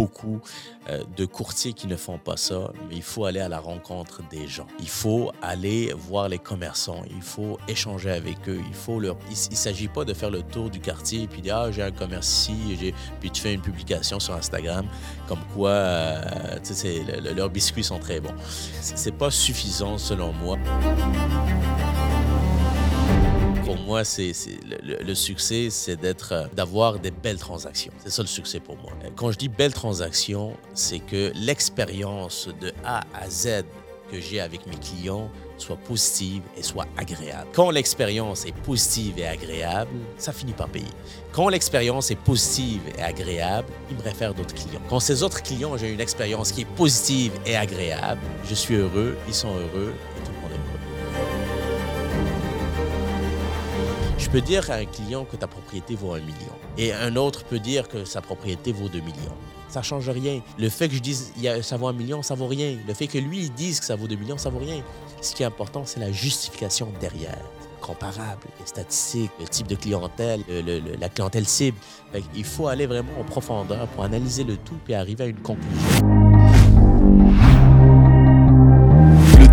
beaucoup euh, de courtiers qui ne font pas ça, mais il faut aller à la rencontre des gens. Il faut aller voir les commerçants, il faut échanger avec eux, il faut leur... Il ne s'agit pas de faire le tour du quartier et puis dire, ah, j'ai un commerce ici, puis tu fais une publication sur Instagram comme quoi euh, leurs biscuits sont très bons. C'est pas suffisant selon moi pour moi, c'est le, succès, c'est d'être, euh, d'avoir des belles transactions. C'est ça le succès pour moi. Quand je dis belles transactions, c'est que l'expérience de A à Z que j'ai avec mes clients soit positive et soit agréable. Quand l'expérience est positive et agréable, ça finit par payer. Quand l'expérience est positive et agréable, ils me réfèrent d'autres clients. Quand ces autres clients, j'ai une expérience qui est positive et agréable, je suis heureux, ils sont heureux Je peux dire à un client que ta propriété vaut un million et un autre peut dire que sa propriété vaut deux millions. Ça change rien. Le fait que je dise ça vaut un million, ça vaut rien. Le fait que lui dise que ça vaut deux millions, ça vaut rien. Ce qui est important, c'est la justification derrière comparable, les statistiques, le type de clientèle, la clientèle cible. Il faut aller vraiment en profondeur pour analyser le tout et arriver à une conclusion.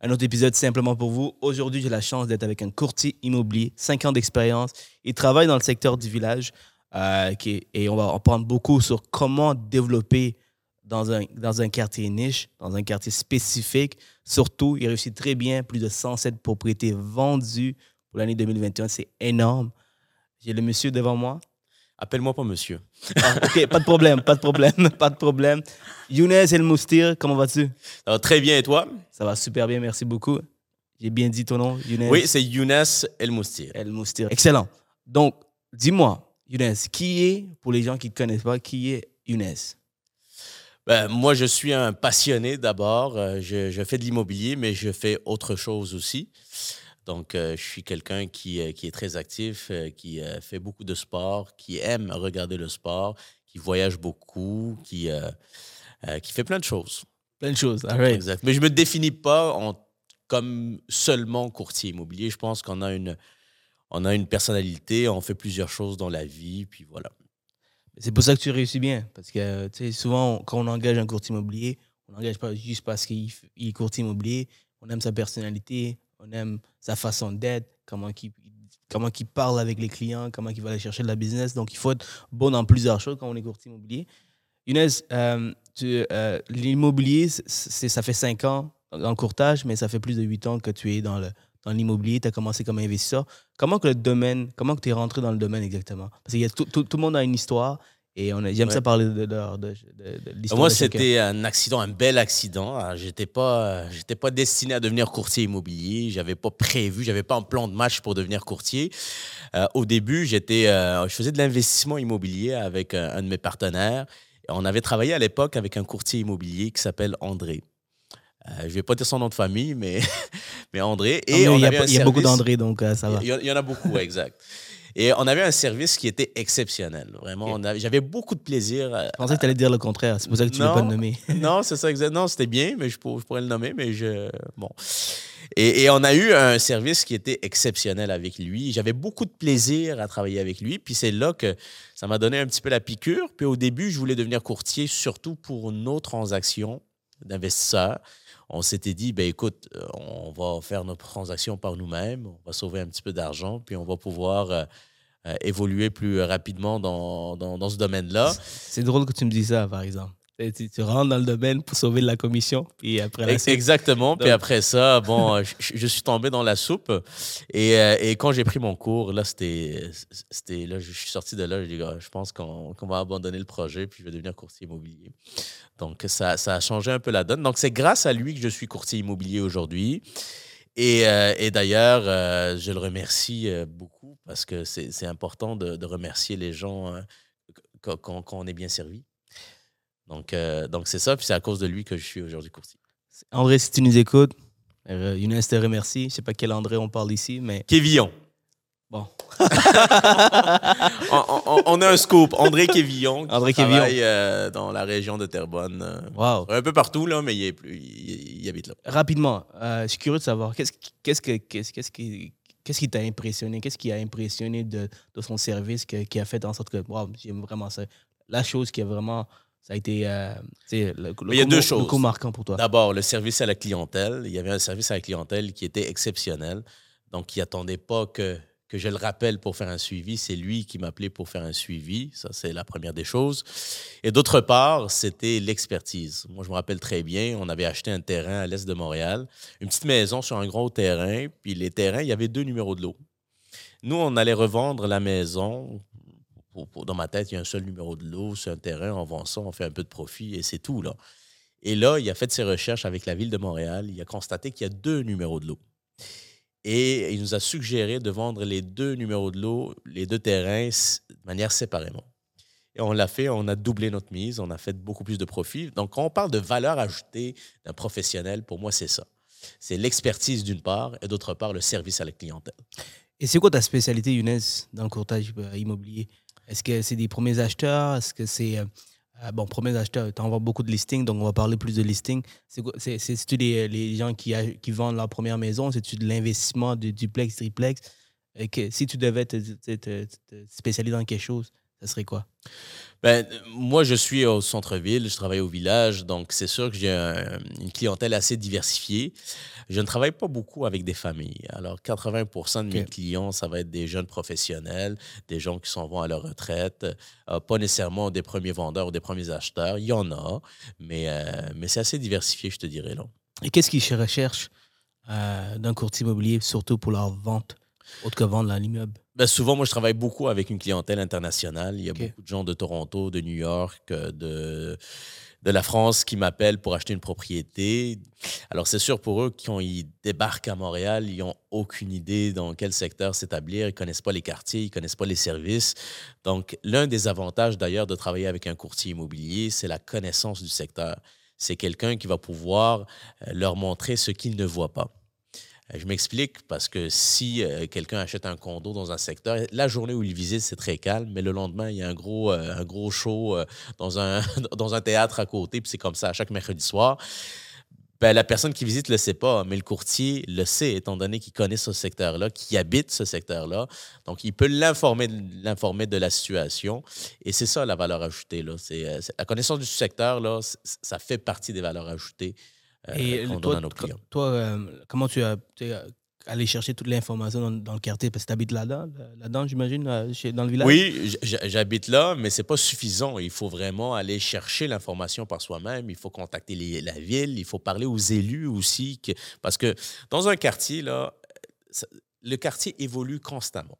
un autre épisode simplement pour vous. Aujourd'hui, j'ai la chance d'être avec un courtier immobilier, 5 ans d'expérience. Il travaille dans le secteur du village euh, et on va en prendre beaucoup sur comment développer dans un, dans un quartier niche, dans un quartier spécifique. Surtout, il réussit très bien, plus de 107 propriétés vendues pour l'année 2021. C'est énorme. J'ai le monsieur devant moi. Appelle-moi pas monsieur. Ah, ok, pas de problème, pas de problème, pas de problème. Younes El Moustir, comment vas-tu? Ça va très bien et toi? Ça va super bien, merci beaucoup. J'ai bien dit ton nom, Younes? Oui, c'est Younes El Moustir. El Moustir, excellent. Donc, dis-moi, Younes, qui est, pour les gens qui ne te connaissent pas, qui est Younes? Ben, moi, je suis un passionné d'abord. Euh, je, je, fais de l'immobilier, mais je fais autre chose aussi. Donc, euh, je suis quelqu'un qui, euh, qui, est très actif, euh, qui fait beaucoup de sport, qui aime regarder le sport, qui voyage beaucoup, qui, qui fait plein de choses. Plein de choses, Exact. Mais je ne me définis pas en, comme seulement courtier immobilier. Je pense qu'on a une, on a une personnalité, on fait plusieurs choses dans la vie, puis voilà. C'est pour ça que tu réussis bien. Parce que souvent, quand on engage un courtier immobilier, on n'engage pas juste parce qu'il est courtier immobilier. On aime sa personnalité, on aime sa façon d'être, comment il, comment il parle avec les clients, comment il va aller chercher de la business. Donc, il faut être bon dans plusieurs choses quand on est courtier immobilier. Younes, euh, euh, l'immobilier, ça fait cinq ans dans le courtage, mais ça fait plus de huit ans que tu es dans le dans l'immobilier, tu as commencé comme investisseur. Comment que le domaine, comment que tu es rentré dans le domaine exactement? Parce que tout, tout, tout, le monde a une histoire et j'aime ça parler de, de, l'histoire. Moi, c'était un accident, un bel accident. Ah, j'étais pas, j'étais pas destiné à devenir courtier immobilier. J'avais pas prévu, j'avais pas un plan de match pour devenir courtier. Euh, au début, j'étais, euh, je faisais de l'investissement immobilier avec un, de mes partenaires. On avait travaillé à l'époque avec un courtier immobilier qui s'appelle André. Euh, je vais pas dire son nom de famille, mais, mais André. Et il y, a beaucoup d'André, donc ça va. Il y, en a beaucoup, exact. Et on avait un service qui était exceptionnel. Vraiment, j'avais beaucoup de plaisir. Je pensais que tu allais dire le contraire. C'est pour ça que tu ne veux pas le nommer. non, c'est ça, exactement. Non, c'était bien, mais je, pourrais le nommer, mais je. Bon. Et, on a eu un service qui était exceptionnel avec lui. J'avais beaucoup de plaisir à travailler avec lui. Puis c'est là que ça m'a donné un petit peu la piqûre. Puis au début, je voulais devenir courtier, surtout pour nos transactions d'investisseurs on s'était dit, ben écoute, euh, on va faire nos transactions par nous-mêmes, on va sauver un petit peu d'argent, puis on va pouvoir euh, euh, évoluer plus rapidement dans, dans, ce domaine-là. C'est drôle que tu me dises ça, par exemple. Tu, rentres dans le domaine pour sauver de la commission, puis après la Exactement. Puis après ça, bon, je, suis tombé dans la soupe. Et, et quand j'ai pris mon cours, là, c'était. Là, je suis sorti de là, je dis, ah, je pense qu'on va abandonner le projet, puis je vais devenir courtier immobilier. Donc, ça, a changé un peu la donne. Donc, c'est grâce à lui que je suis courtier immobilier aujourd'hui. Et, euh, d'ailleurs, euh, je le remercie euh, beaucoup parce que c'est important de, remercier les gens hein, quand, on est bien servi. Donc, donc c'est ça, puis c'est à cause de lui que je suis aujourd'hui courtier. André, si tu nous écoutes, Euh, Younes te remercie. Je sais pas quel André on parle ici, mais Kévillon. bon. on, on- on a un scoop. André Kévillon qui André Kévillon. travaille euh, dans la région de Terrebonne. euh, Wow. Un peu partout, là, mais il, est plus, il, il habite là. Rapidement, euh, je suis curieux de savoir qu'est-ce qui- qu'est-ce que qu'est-ce qu'est-ce qui qu'est-ce qui t'a impressionné, qu'est-ce qui a impressionné de, de son service que- qui a fait en sorte que wow, j'aime vraiment ça. La chose qui a vraiment ça a été euh, le, le il y a coup- deux choses. coup marquant pour toi. D'abord, le service à la clientèle. Il y avait un service à la clientèle qui était exceptionnel. Donc, il n'attendait pas que, que je le rappelle pour faire un suivi. C'est lui qui m'appelait pour faire un suivi. Ça, c'est la première des choses. Et d'autre part, c'était l'expertise. Moi, je me rappelle très bien, on avait acheté un terrain à l'est de Montréal, une petite maison sur un gros terrain. Puis les terrains, il y avait deux numéros de lot. Nous, on allait revendre la maison. Dans ma tête, il y a un seul numéro de lot. C'est un terrain, on vend ça, on fait un peu de profit et c'est tout. Là. Et là, il a fait ses recherches avec la ville de Montréal. Il a constaté qu'il y a deux numéros de lot. Et il nous a suggéré de vendre les deux numéros de lot, les deux terrains, de manière séparément. Et on l'a fait, on a doublé notre mise, on a fait beaucoup plus de profit. Donc, quand on parle de valeur ajoutée d'un professionnel, pour moi, c'est ça. C'est l'expertise d'une part et d'autre part le service à la clientèle. Et c'est quoi ta spécialité, Younes, dans le courtage euh, immobilier? Est-ce que c'est des premiers acheteurs? Est-ce que c'est. euh, euh, bon, premiers acheteurs, tu envoies beaucoup de listings, donc on va parler plus de listings. C'est-tu les, les gens qui, qui vendent leur première maison? C'est-tu de l'investissement, de duplex, triplex? Et que, Si tu devais te- te- te spécialiser dans quelque chose, ça serait quoi? Ben, moi, je suis au centre-ville, je travaille au village, donc c'est sûr que j'ai un- une clientèle assez diversifiée. Je ne travaille pas beaucoup avec des familles. Alors, 80% de mes clients, ça va être des jeunes professionnels, des gens qui s'en vont à leur retraite, euh, pas nécessairement des premiers vendeurs ou des premiers acheteurs. Il y en a, mais, euh, mais c'est assez diversifié, je te dirais. Là. Et qu'est-ce qu'ils recherchent euh, d'un courtier immobilier, surtout pour leur vente, autre que vendre l'immeuble? Ben, souvent, moi, je travaille beaucoup avec une clientèle internationale. Il y a beaucoup de gens de Toronto, de New York, euh, de, de la France qui m'appellent pour acheter une propriété. Alors, c'est sûr, pour eux, quand ils débarquent à Montréal, ils n'ont aucune idée dans quel secteur s'établir. Ils ne connaissent pas les quartiers, ils ne connaissent pas les services. Donc, l'un des avantages, d'ailleurs, de travailler avec un courtier immobilier, c'est la connaissance du secteur. C'est quelqu'un qui va pouvoir euh, leur montrer ce qu'ils ne voient pas. Euh, Je m'explique parce que si euh, quelqu'un achète un condo dans un secteur, la journée où il visite, c'est très calme, mais le lendemain, il y a un gros, euh, un gros show dans, un, dans un théâtre à côté, puis c'est comme ça à chaque mercredi soir. Ben, la personne qui visite ne le sait pas, mais le courtier le sait, étant donné qu'il connaît ce secteur-là, qu'il habite ce secteur-là. Donc, il peut l'informer, de la situation. Et c'est ça, la valeur ajoutée. Là. C'est, la connaissance du secteur, là, ça fait partie des valeurs ajoutées Et qu'on toi, donne à nos clients. toi euh, comment tu as es allé chercher toute l'information dans, dans le quartier? Parce que tu habites là-dedans, là-dedans j'imagine, dans le village? Oui, j'habite là, mais c'est pas suffisant. Il faut vraiment aller chercher l'information par soi-même. Il faut contacter les- la ville. Il faut parler aux élus aussi. que- parce que dans un quartier, là, ça- le quartier évolue constamment.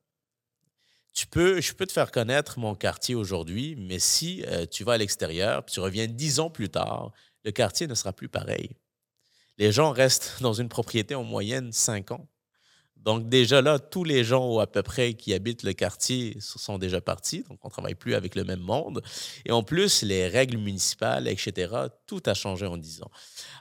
Tu peux, je peux te faire connaître mon quartier aujourd'hui, mais si euh, tu vas à l'extérieur, tu reviens dix ans plus tard, le quartier ne sera plus pareil. Les gens restent dans une propriété en moyenne cinq ans. Donc déjà là, tous les gens à peu près qui habitent le quartier sont déjà partis, donc on ne travaille plus avec le même monde. Et en plus, les règles municipales, etc., tout a changé en 10 ans.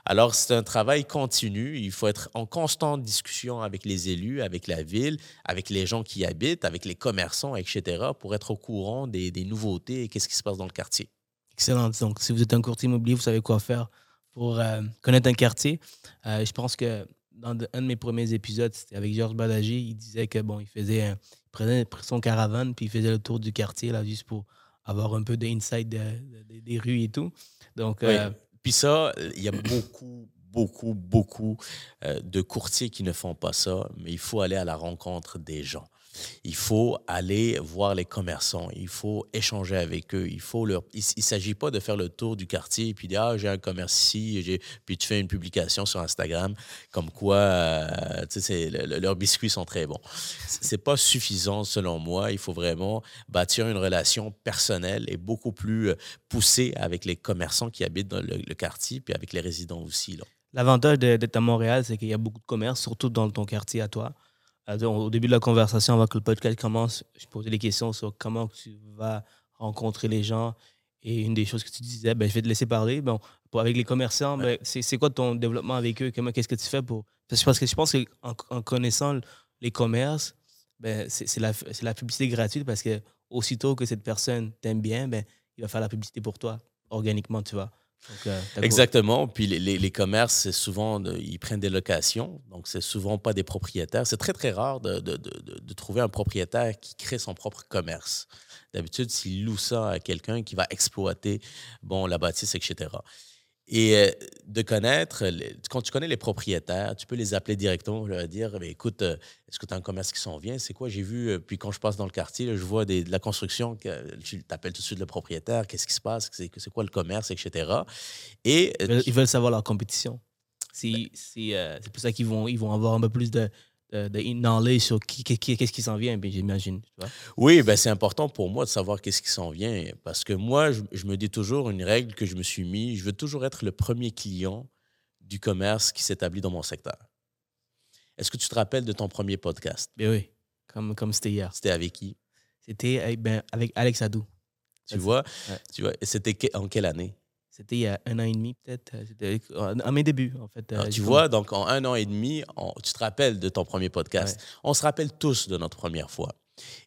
Alors c'est un travail continu, il faut être en constante discussion avec les élus, avec la ville, avec les gens qui y habitent, avec les commerçants, etc., pour être au courant des, des nouveautés et qu'est-ce qui se passe dans le quartier. Excellent. Donc, si vous êtes un courtier immobilier, vous savez quoi faire pour euh, connaître un quartier. Euh, je pense que dans de- un de mes premiers épisodes, c'était avec Georges Badagé. Il disait que bon, il faisait un- il prenait son caravane puis il faisait le tour du quartier là juste pour avoir un peu d'insight de, de- des rues et tout. Donc, Oui. euh, Puis ça, il y a beaucoup, beaucoup, beaucoup de courtiers qui ne font pas ça, mais il faut aller à la rencontre des gens. Il faut aller voir les commerçants, il faut échanger avec eux, il faut leur... Il ne s'agit pas de faire le tour du quartier et puis dire, ah, j'ai un commerce ici, puis tu fais une publication sur Instagram comme quoi, euh, le- le- leurs biscuits sont très bons. C'est pas suffisant selon moi, il faut vraiment bâtir une relation personnelle et beaucoup plus euh, poussée avec les commerçants qui habitent dans le, le quartier, puis avec les résidents aussi. L'avantage d'être à Montréal, c'est qu'il y a beaucoup de commerces, surtout dans ton quartier à toi. Donc, Au début de la conversation, avant que le podcast commence, je posais des questions sur comment tu vas rencontrer les gens. Et une des choses que tu disais, ben, je vais te laisser parler. Bon, pour- avec les commerçants, ben, c'est quoi ton développement avec eux? Comment, qu'est-ce que tu fais pour. Parce que- je pense qu'en en connaissant les commerces, ben, c'est la, la publicité gratuite parce que aussitôt que cette personne t'aime bien, ben, il va faire la publicité pour toi, organiquement, tu vois. Euh? Exactement. Puis les, les- commerces, c'est souvent, ils prennent des locations. Donc, c'est souvent pas des propriétaires. C'est très, très rare de- de- de trouver un propriétaire qui crée son propre commerce. D'habitude, s'il loue ça à quelqu'un qui va exploiter, bon, la bâtisse, etc. Et euh, de connaître, quand tu connais les propriétaires, tu peux les appeler directement, leur dire Ben, écoute, euh, est-ce que tu as un commerce qui s'en vient? C'est quoi? J'ai vu, euh, puis quand je passe dans le quartier, je vois des- de la construction, tu t'appelles tout de suite le propriétaire, qu'est-ce qui se passe? C'est quoi le commerce, etc. Et Ils veulent, ils veulent savoir leur compétition. C'est c'est, euh, c'est pour ça qu'ils vont, ils vont avoir un peu plus de, de, de knowledge sur qui, qui- qui- qu'est-ce qui s'en vient, puis j'imagine. tu vois. Oui, ben c'est important pour moi de savoir qu'est-ce qui s'en vient. Parce que moi, je, je me dis toujours une règle que je me suis mis, je veux toujours être le premier client du commerce qui s'établit dans mon secteur. Est-ce que tu te rappelles de ton premier podcast? Ben oui, comme comme c'était hier. C'était avec qui? C'était avec, ben, avec Alex Adou. Tu vois? ouais. Tu vois, c'était en quelle année? C'était il y a un an et demi, peut-être. euh, à mes débuts, en fait. euh, Alors, tu vois, donc en un an et demi, on- tu te rappelles de ton premier podcast. Ouais. On se rappelle tous de notre première fois.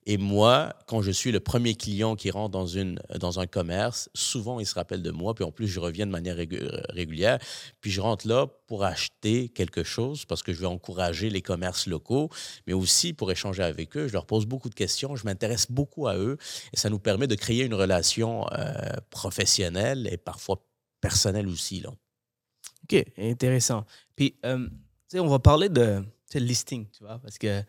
Et moi, quand je suis le premier client qui rentre dans, une, dans un commerce, souvent, ils se rappellent de moi. Puis en plus, je reviens de manière régu- régulière. Puis je rentre là pour acheter quelque chose parce que je veux encourager les commerces locaux, mais aussi pour échanger avec eux. Je leur pose beaucoup de questions. Je m'intéresse beaucoup à eux. Et ça nous permet de créer une relation euh, professionnelle et parfois personnelle aussi. Là. OK, intéressant. Puis, euh, on va parler de sais, listing, tu vois, parce que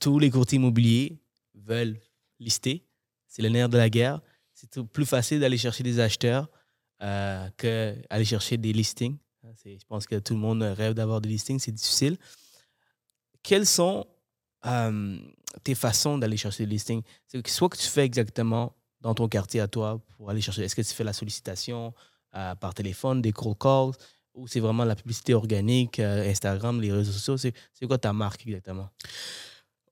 tous les courtiers immobiliers veulent lister. C'est le nerf de la guerre. C'est plus facile d'aller chercher des acheteurs euh, qu'aller chercher des listings. Je pense que tout le monde rêve d'avoir des listings, c'est difficile. Quelles sont euh, tes façons d'aller chercher des listings? C'est soit que tu fais exactement dans ton quartier à toi pour aller chercher. Est-ce que tu fais la sollicitation euh, par téléphone, des cold calls, ou c'est vraiment la publicité organique, euh, Instagram, les réseaux sociaux? C'est quoi ta marque exactement?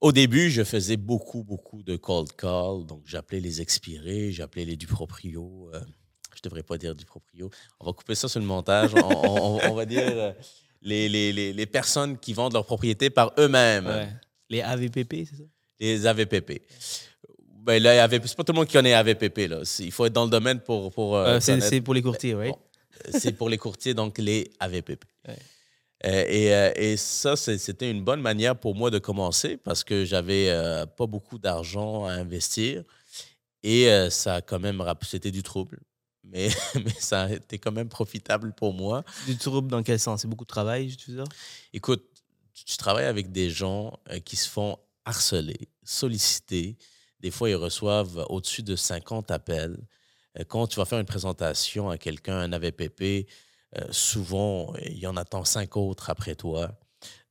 Au début, je faisais beaucoup, beaucoup de cold call. Donc, j'appelais les expirés, j'appelais les du proprio. euh, je devrais pas dire du proprio. On va couper ça sur le montage. On, on- on va dire euh, les, les, les, les personnes qui vendent leur propriété par eux-mêmes, Ouais. Les AVPP, c'est ça? les AVPP. Ben là, c'est pas tout le monde qui connaît AVPP. Là. Il faut être dans le domaine pour. pour euh, Euh, c'est pour les courtiers, oui. Bon, c'est pour les courtiers, donc les AVPP. Ouais. Euh, et, euh, et ça, c'était une bonne manière pour moi de commencer parce que j'avais euh, pas beaucoup d'argent à investir et euh, ça a quand même, c'était du trouble, mais, mais ça a été quand même profitable pour moi. Du trouble dans quel sens? C'est beaucoup de travail, tu veux dire? Écoute, tu, travailles avec des gens qui se font harceler, solliciter. Des fois, ils reçoivent au-dessus de 50 appels. Quand tu vas faire une présentation à quelqu'un, un AVPP, euh, souvent, il y en attend cinq autres après toi.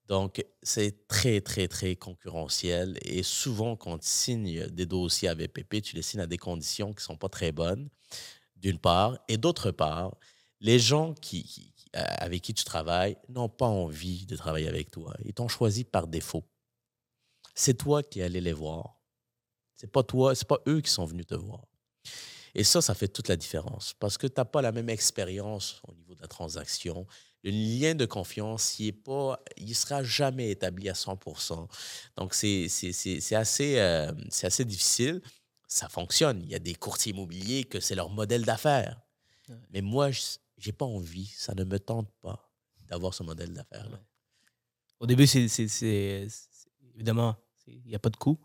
Donc, c'est très, très, très concurrentiel. Et souvent, quand tu signes des dossiers AVPP, tu les signes à des conditions qui ne sont pas très bonnes, d'une part. Et d'autre part, les gens qui, euh, avec qui tu travailles n'ont pas envie de travailler avec toi. Ils t'ont choisi par défaut. C'est toi qui allais les voir. C'est pas toi, c'est pas eux qui sont venus te voir. Et ça, ça fait toute la différence parce que tu n'as pas la même expérience au niveau de la transaction. Le lien de confiance, il est pas, il sera jamais établi à 100% Donc, c'est assez, euh, assez difficile. Ça fonctionne. Il y a des courtiers immobiliers que c'est leur modèle d'affaires. Ouais. Mais moi, je n'ai pas envie, ça ne me tente pas d'avoir ce modèle d'affaires-là. Au début, c'est évidemment, il n'y a pas de coût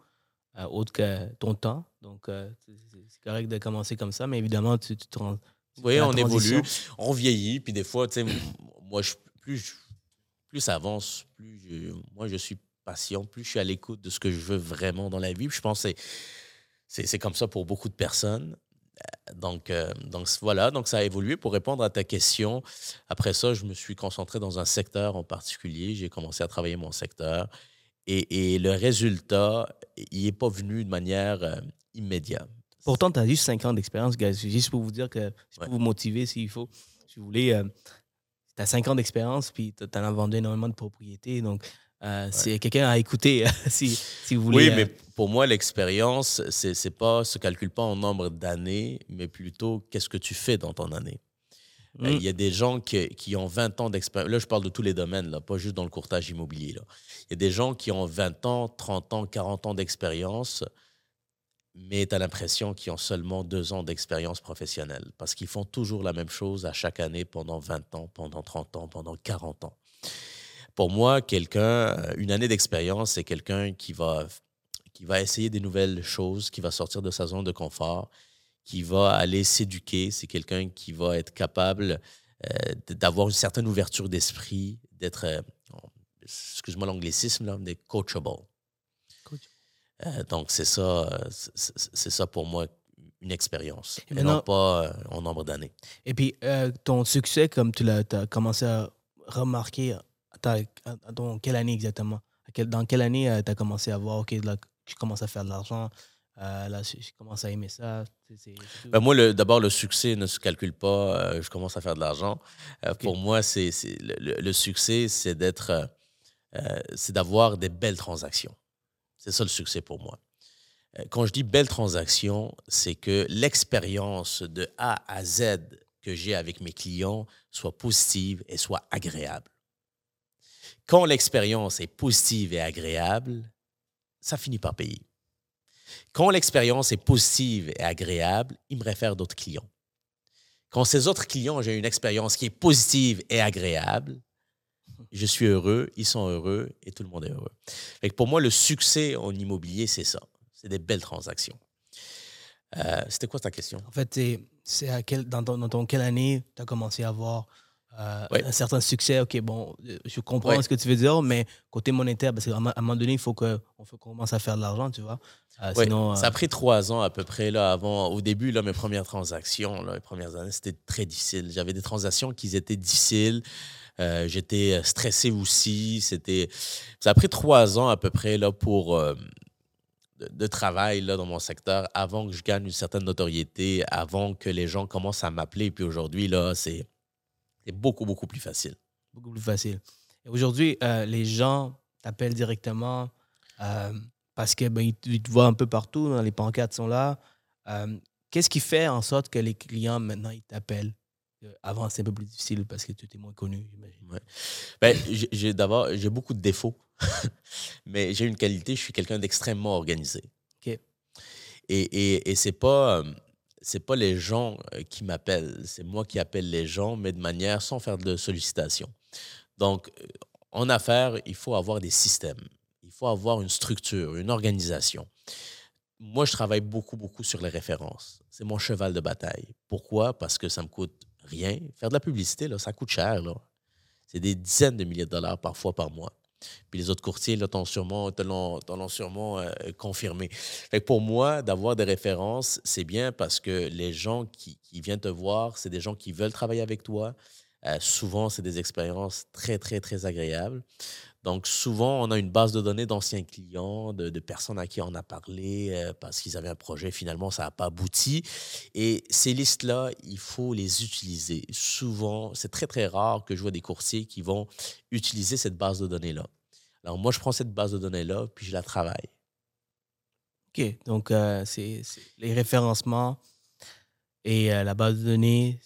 autre que ton temps. Donc, euh, c'est correct de commencer comme ça, mais évidemment, tu, tu te rends. tu Oui, on évolue, on vieillit, puis des fois, tu sais, moi, je, plus, plus ça avance, plus je- moi, je suis patient, plus je suis à l'écoute de ce que je veux vraiment dans la vie. Puis je pense que c'est- comme ça pour beaucoup de personnes. Euh, Donc, euh, donc voilà, donc ça a évolué. Pour répondre à ta question, après ça, je me suis concentré dans un secteur en particulier. J'ai commencé à travailler mon secteur. Et, et le résultat, il n'est pas venu de manière euh, immédiate. Pourtant, tu as juste 5 ans d'expérience, guys. Juste pour vous dire que, Ouais. pour vous motiver s'il faut. Si vous voulez, tu as 5 ans d'expérience, puis tu en as vendu énormément de propriétés. Donc, euh, c'est quelqu'un à écouter si, si vous voulez. Oui, euh, mais pour moi, l'expérience, c'est c'est pas se calcule pas en nombre d'années, mais plutôt qu'est-ce que tu fais dans ton année. Euh, il y a des gens qui, qui ont 20 ans d'expérience. Là, je parle de tous les domaines, là, pas juste dans le courtage immobilier. Il y a des gens qui ont 20 ans, 30 ans, 40 ans d'expérience, mais tu as l'impression qu'ils ont seulement deux ans d'expérience professionnelle parce qu'ils font toujours la même chose à chaque année pendant 20 ans, pendant 30 ans, pendant 40 ans. Pour moi, quelqu'un, euh, une année d'expérience, c'est quelqu'un qui va, qui va essayer des nouvelles choses, qui va sortir de sa zone de confort, qui va aller s'éduquer. C'est quelqu'un qui va être capable euh, d'avoir une certaine ouverture d'esprit, d'être, euh, excuse-moi l'anglicisme, là, d'être coachable. Euh, donc, c'est ça, c'est ça pour moi une expérience, et, non pas en nombre d'années. Et puis, ton succès, comme tu l'as as commencé à remarquer, dans quelle année exactement? Dans quelle année tu as commencé à voir, OK, là, tu commences à faire de l'argent, euh, là, je, commence à aimer ça. Ben moi, d'abord, le succès ne se calcule pas. Euh, je commence à faire de l'argent. Euh, pour moi, c'est le, le, succès, c'est d'être, c'est d'avoir des belles transactions. C'est ça le succès pour moi. Quand je dis belles transactions, c'est que l'expérience de A à Z que j'ai avec mes clients soit positive et soit agréable. Quand l'expérience est positive et agréable, ça finit par payer. Quand l'expérience est positive et agréable, il me réfère d'autres clients. Quand ces autres clients, j'ai une expérience qui est positive et agréable, je suis heureux, ils sont heureux et tout le monde est heureux. pour moi, le succès en immobilier, c'est ça. C'est des belles transactions. Euh, c'était quoi ta question? En fait, c'est dans, quelle année tu as commencé à avoir euh, un certain succès. OK, bon, euh, je comprends ce que tu veux dire, mais côté monétaire, parce qu'à un moment donné, il faut qu'on commence à faire de l'argent, tu vois. Euh, sinon, ça a pris trois ans à peu près. Là, avant, au début, là, mes premières transactions, là, les premières années, c'était très difficile. J'avais des transactions qui étaient difficiles. J'étais stressé aussi. C'était, ça a pris trois ans à peu près là, pour, de, travail là, dans mon secteur avant que je gagne une certaine notoriété, avant que les gens commencent à m'appeler. Puis aujourd'hui, là, c'est c'est beaucoup, beaucoup plus facile. Beaucoup plus facile. Aujourd'hui, euh, les gens t'appellent directement euh, parce qu'ils ben, te voient un peu partout, les pancartes sont là. Euh, qu'est-ce qui fait en sorte que les clients, maintenant, ils t'appellent? Avant, c'est un peu plus difficile parce que tu étais moins connu, j'imagine. Ouais. Ben, j'ai d'abord, j'ai beaucoup de défauts, mais j'ai une qualité, je suis quelqu'un d'extrêmement organisé. OK. Et, et, et c'est pas, c'est pas les gens euh, qui m'appellent, c'est moi qui appelle les gens, mais de manière sans faire de sollicitation. Donc, euh, en affaires, il faut avoir des systèmes, il faut avoir une structure, une organisation. Moi, je travaille beaucoup, beaucoup sur les références. C'est mon cheval de bataille. Pourquoi? Parce que ça me coûte rien. Faire de la publicité, là, ça coûte cher. C'est des dizaines de milliers de dollars parfois par mois. Puis les autres courtiers là, t'ont sûrement, l'ont sûrement euh, confirmé. Fait pour moi, d'avoir des références, c'est bien parce que les gens qui, qui viennent te voir, c'est des gens qui veulent travailler avec toi. Euh, souvent, c'est des expériences très, très, très agréables. Donc, souvent, on a une base de données d'anciens clients, de, personnes à qui on a parlé euh, parce qu'ils avaient un projet, finalement, ça n'a pas abouti. Et ces listes-là, il faut les utiliser. Souvent, c'est très, très rare que je vois des courtiers qui vont utiliser cette base de données-là. Alors, moi, je prends cette base de données-là, puis je la travaille. OK. Donc, euh, c'est les référencements et euh, la base de données,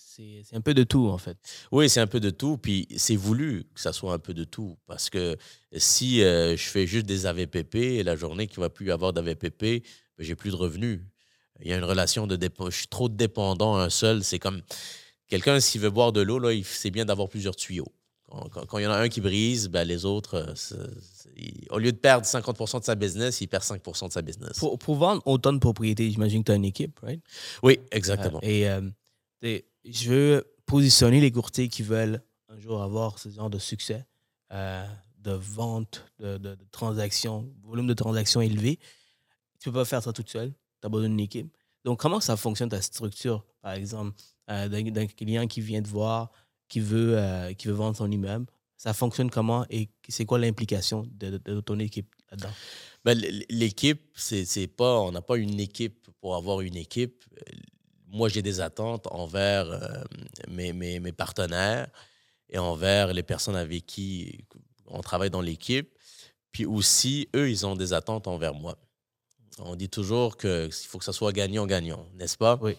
c'est un peu de tout, en fait. Oui, c'est un peu de tout. Puis c'est voulu que ça soit un peu de tout. Parce que si euh, je fais juste des AVPP, la journée qu'il ne va plus y avoir d'AVPP, ben, j'ai plus de revenus. Il y a une relation de dépendance. Je suis trop dépendant à un seul. C'est comme quelqu'un, s'il veut boire de l'eau, c'est bien d'avoir plusieurs tuyaux. Quand, il y en a un qui brise, ben, les autres, euh, au lieu de perdre 50% de sa business, il perd 5% de sa business. Pour, pour vendre autant de propriétés, j'imagine que tu as une équipe, right? Oui, exactement. Euh, et je veux positionner les courtiers qui veulent un jour avoir ce genre de succès, euh, de vente, de, de, transactions, volume de transactions élevé. Tu ne peux pas faire ça tout seul. Tu as besoin d'une équipe. Donc, comment ça fonctionne ta structure, par exemple, d'un client qui vient te voir, qui veut, euh, qui veut vendre son immeuble? Ça fonctionne comment et c'est quoi l'implication de, ton équipe là-dedans? Ben, l'équipe, c'est pas, on n'a pas une équipe pour avoir une équipe. Moi, j'ai des attentes envers euh, mes, mes, mes, partenaires et envers les personnes avec qui on travaille dans l'équipe. Puis aussi, eux, ils ont des attentes envers moi. On dit toujours qu'il faut que ça soit gagnant-gagnant, n'est-ce pas? Oui.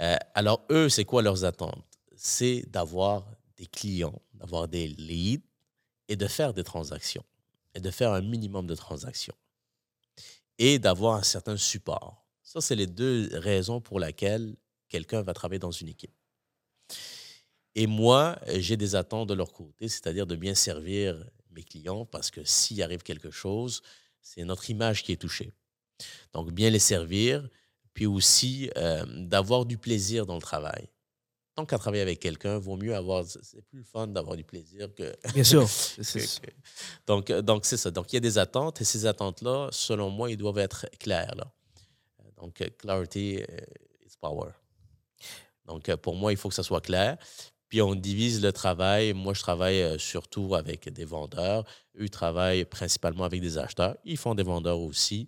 Euh, alors, eux, c'est quoi leurs attentes? c'est d'avoir des clients, d'avoir des leads et de faire des transactions et de faire un minimum de transactions et d'avoir un certain support. Ça, c'est les deux raisons pour lesquelles quelqu'un va travailler dans une équipe. Et moi, j'ai des attentes de leur côté, c'est-à-dire de bien servir mes clients parce que s'il arrive quelque chose, c'est notre image qui est touchée. Donc, bien les servir, puis aussi euh, d'avoir du plaisir dans le travail tant qu'à travailler avec quelqu'un, vaut mieux avoir. C'est plus fun d'avoir du plaisir que. Bien sûr. donc, euh, donc c'est ça. Donc, il y a des attentes et ces attentes-là, selon moi, ils doivent être claires. Là. Donc, euh, clarity euh, is power. Donc, pour moi, il faut que ça soit clair. Puis, on divise le travail. Moi, je travaille surtout avec des vendeurs. Eux travaillent principalement avec des acheteurs. Ils font des vendeurs aussi.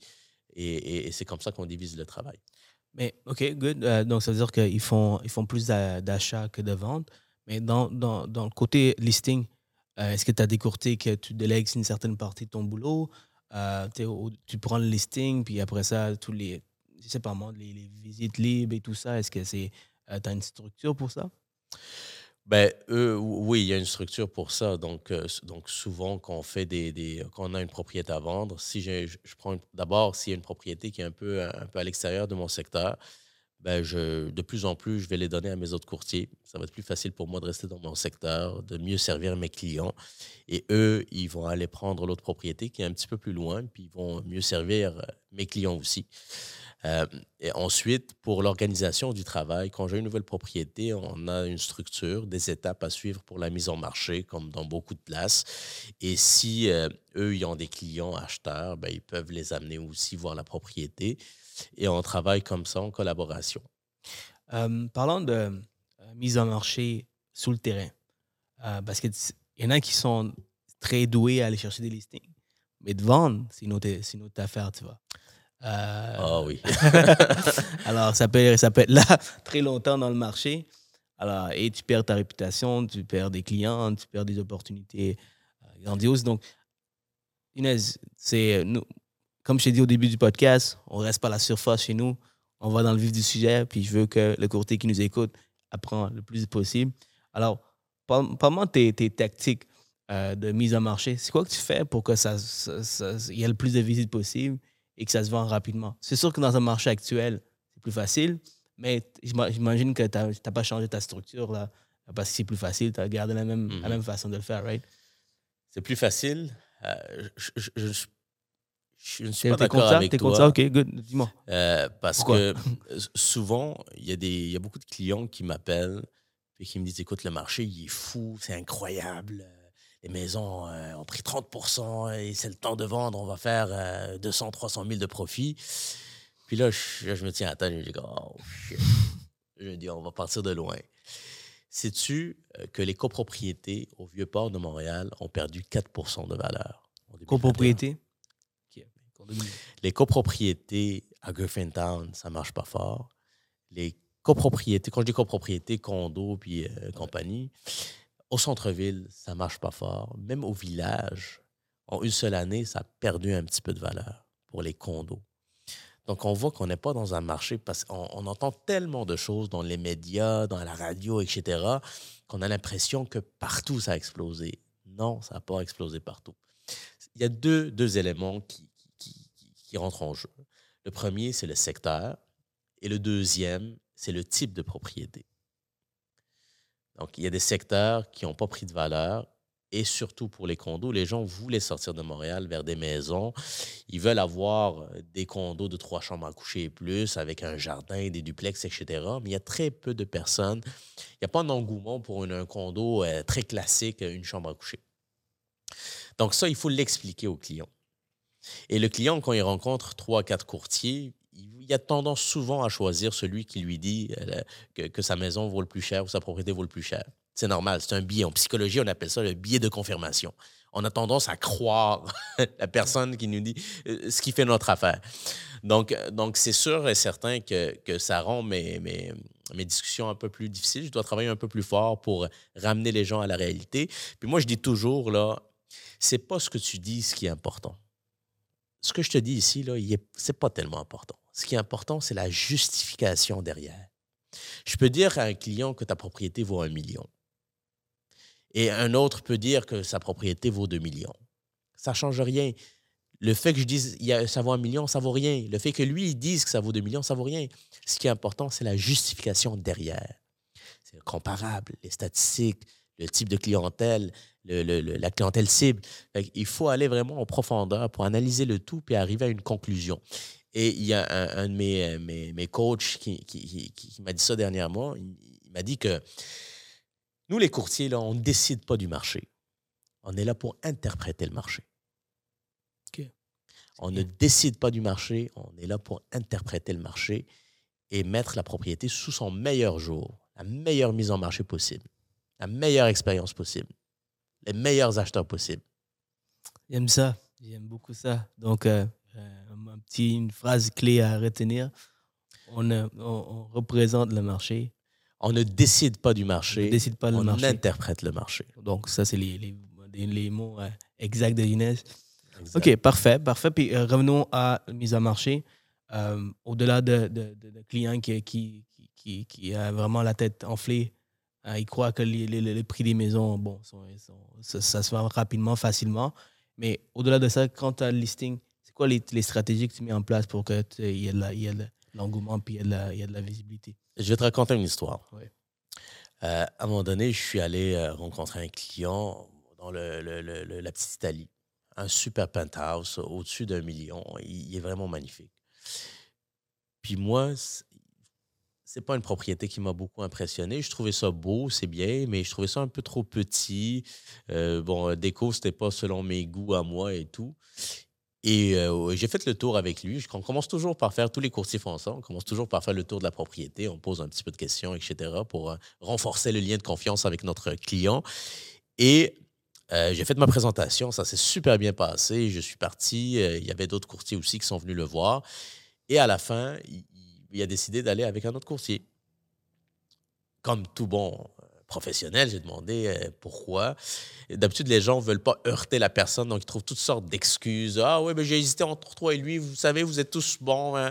et c'est comme ça qu'on divise le travail. Mais, OK, good. Euh, donc, ça veut dire qu'ils font, ils font plus d'achats que de ventes. Mais dans, dans, dans le côté listing, euh, est-ce que tu as décourté que tu délègues une certaine partie de ton boulot? Euh, tu prends le listing, puis après ça, tous les, je sais pas moi, les, visites libres et tout ça, est-ce que c'est, tu as une structure pour ça? Ben, oui, il y a une structure pour ça. Donc, euh, donc souvent, quand on fait des, quand on a une propriété à vendre, si je, je prends d'abord s'il y a une propriété qui est un peu, un peu à l'extérieur de mon secteur, ben je, de plus en plus, je vais les donner à mes autres courtiers. Ça va être plus facile pour moi de rester dans mon secteur, de mieux servir mes clients. Et eux, ils vont aller prendre l'autre propriété qui est un petit peu plus loin, puis ils vont mieux servir euh, mes clients aussi. Euh, et ensuite, pour l'organisation du travail, quand j'ai une nouvelle propriété, on a une structure, des étapes à suivre pour la mise en marché, comme dans beaucoup de places. Et si euh, eux, ils ont des clients acheteurs, ben, ils peuvent les amener aussi voir la propriété. Et on travaille comme ça en collaboration. Euh, parlant de mise en marché sous le terrain, parce qu'il y en a qui sont très doués à aller chercher des listings. Mais de vendre, c'est une, une, autre affaire, tu vois. Ah oui. alors, ça peut, ça peut être là très longtemps dans le marché. Alors, et tu perds ta réputation, tu perds des clients, tu perds des opportunités euh, grandioses. Donc, Inès, c'est nous, comme je t'ai dit au début du podcast, on reste pas à la surface chez nous. On va dans le vif du sujet, puis je veux que le courtier qui nous écoute apprend le plus possible. Alors, parle-moi de tes, tes tactiques euh, de mise en marché. C'est quoi que tu fais pour que ça, y ait le plus de visites possible et que ça se vend rapidement? C'est sûr que dans un marché actuel, c'est plus facile, mais j'imagine que tu n'as pas changé ta structure là, parce que c'est plus facile, tu as gardé la même, la mm-hmm. même façon de le faire, right? C'est plus facile. Euh, je, je, ne suis pas d'accord avec toi. ça? OK, good. Dis-moi. Euh, parce que euh, souvent, il y, a des, y a beaucoup de clients qui m'appellent et qui me disent, écoute, le marché, il est fou, c'est incroyable les maisons euh, ont pris 30% et c'est le temps de vendre, on va faire 200, 300 000 de profit. Puis là, je, me tiens à tête, je me dis, oh Je me dis, on va partir de loin. Sais-tu euh, que les copropriétés au Vieux-Port de Montréal ont perdu 4 de valeur? Copropriétés? Les copropriétés à Griffintown, ça marche pas fort. Les copropriétés, quand je dis copropriétés, condos puis euh, compagnie, au centre-ville, ça marche pas fort. Même au village, en une seule année, ça a perdu un petit peu de valeur pour les condos. Donc, on voit qu'on n'est pas dans un marché parce qu'on entend tellement de choses dans les médias, dans la radio, etc., qu'on a l'impression que partout ça a explosé. Non, ça n'a pas explosé partout. Il y a deux, deux éléments qui, qui, rentrent en jeu. Le premier, c'est le secteur, et le deuxième, c'est le type de propriété. Donc, il y a des secteurs qui n'ont pas pris de valeur. Et surtout pour les condos, les gens voulaient sortir de Montréal vers des maisons. Ils veulent avoir des condos de trois chambres à coucher et plus, avec un jardin, des duplex, etc. Mais il y a très peu de personnes. Il n'y a pas d'engouement pour un condo euh, très classique, une chambre à coucher. Donc ça, il faut l'expliquer au client. Et le client, quand il rencontre trois, quatre courtiers, il a tendance souvent à choisir celui qui lui dit euh, que, sa maison vaut le plus cher ou sa propriété vaut le plus cher. C'est normal, c'est un biais. En psychologie, on appelle ça le biais de confirmation. On a tendance à croire la personne qui nous dit euh, ce qui fait notre affaire. Donc, donc c'est sûr et certain que, que ça rend mes, mes, mes, discussions un peu plus difficiles. Je dois travailler un peu plus fort pour ramener les gens à la réalité. Puis moi, je dis toujours, là, c'est pas ce que tu dis ce qui est important. Ce que je te dis ici, là, c'est pas tellement important. Ce qui est important, c'est la justification derrière. Je peux dire à un client que ta propriété vaut un million. Et un autre peut dire que sa propriété vaut 2 millions. Ça ne change rien. Le fait que je dise ça vaut un million, ça vaut rien. Le fait que lui, dise que ça vaut 2 millions, ça vaut rien. Ce qui est important, c'est la justification derrière. C'est comparable, les statistiques, le type de clientèle, la clientèle cible. il faut aller vraiment en profondeur pour analyser le tout puis arriver à une conclusion. Et il y a un, de mes, mes, mes coachs qui, qui, qui, m'a dit ça dernièrement. Il, m'a dit que nous, les courtiers, là, on ne décide pas du marché. On est là pour interpréter le marché. On ne décide pas du marché, on est là pour interpréter le marché et mettre la propriété sous son meilleur jour, la meilleure mise en marché possible, la meilleure expérience possible, les meilleurs acheteurs possibles. J'aime ça, j'aime beaucoup ça. Donc, euh, euh, un petit, une phrase clé à retenir. On, on, représente le marché. On ne décide pas du marché. On ne décide pas le on interprète le marché. Donc, ça, c'est les, les, les, mots euh, exacts de Inès. OK, parfait, parfait. Puis euh, revenons à la mise à marché. Au-delà de, de, de, clients qui, qui, qui, qui, a vraiment la tête enflée, il croit que les, les, prix des maisons, bon, ça, ça, se vend rapidement, facilement. Mais au-delà de ça, quand tu as le listing, quoi les, stratégies que tu mets en place pour qu'il y ait de l'engouement puis il y, ait de la visibilité? Je vais te raconter une histoire. Euh, à un moment donné, je suis allé euh, rencontrer un client dans le, la petite Italie. Un super penthouse au-dessus d'un million. Il, est vraiment magnifique. Puis moi, c'est pas une propriété qui m'a beaucoup impressionné. Je trouvais ça beau, c'est bien, mais je trouvais ça un peu trop petit. Euh, bon, déco, c'était pas selon mes goûts à moi et tout. Et euh, j'ai fait le tour avec lui. On commence toujours par faire, tous les courtiers font ça, on commence toujours par faire le tour de la propriété, on pose un petit peu de questions, etc., pour euh, renforcer le lien de confiance avec notre client. Et euh, j'ai fait ma présentation, ça s'est super bien passé. Je suis parti, il y avait d'autres courtiers aussi qui sont venus le voir. Et à la fin, a décidé d'aller avec un autre courtier. Comme tout bon professionnel, j'ai demandé euh, pourquoi. D'habitude, les gens ne veulent pas heurter la personne, donc ils trouvent toutes sortes d'excuses. Ah oui, mais j'ai hésité entre toi et lui, vous savez, vous êtes tous bons. Hein.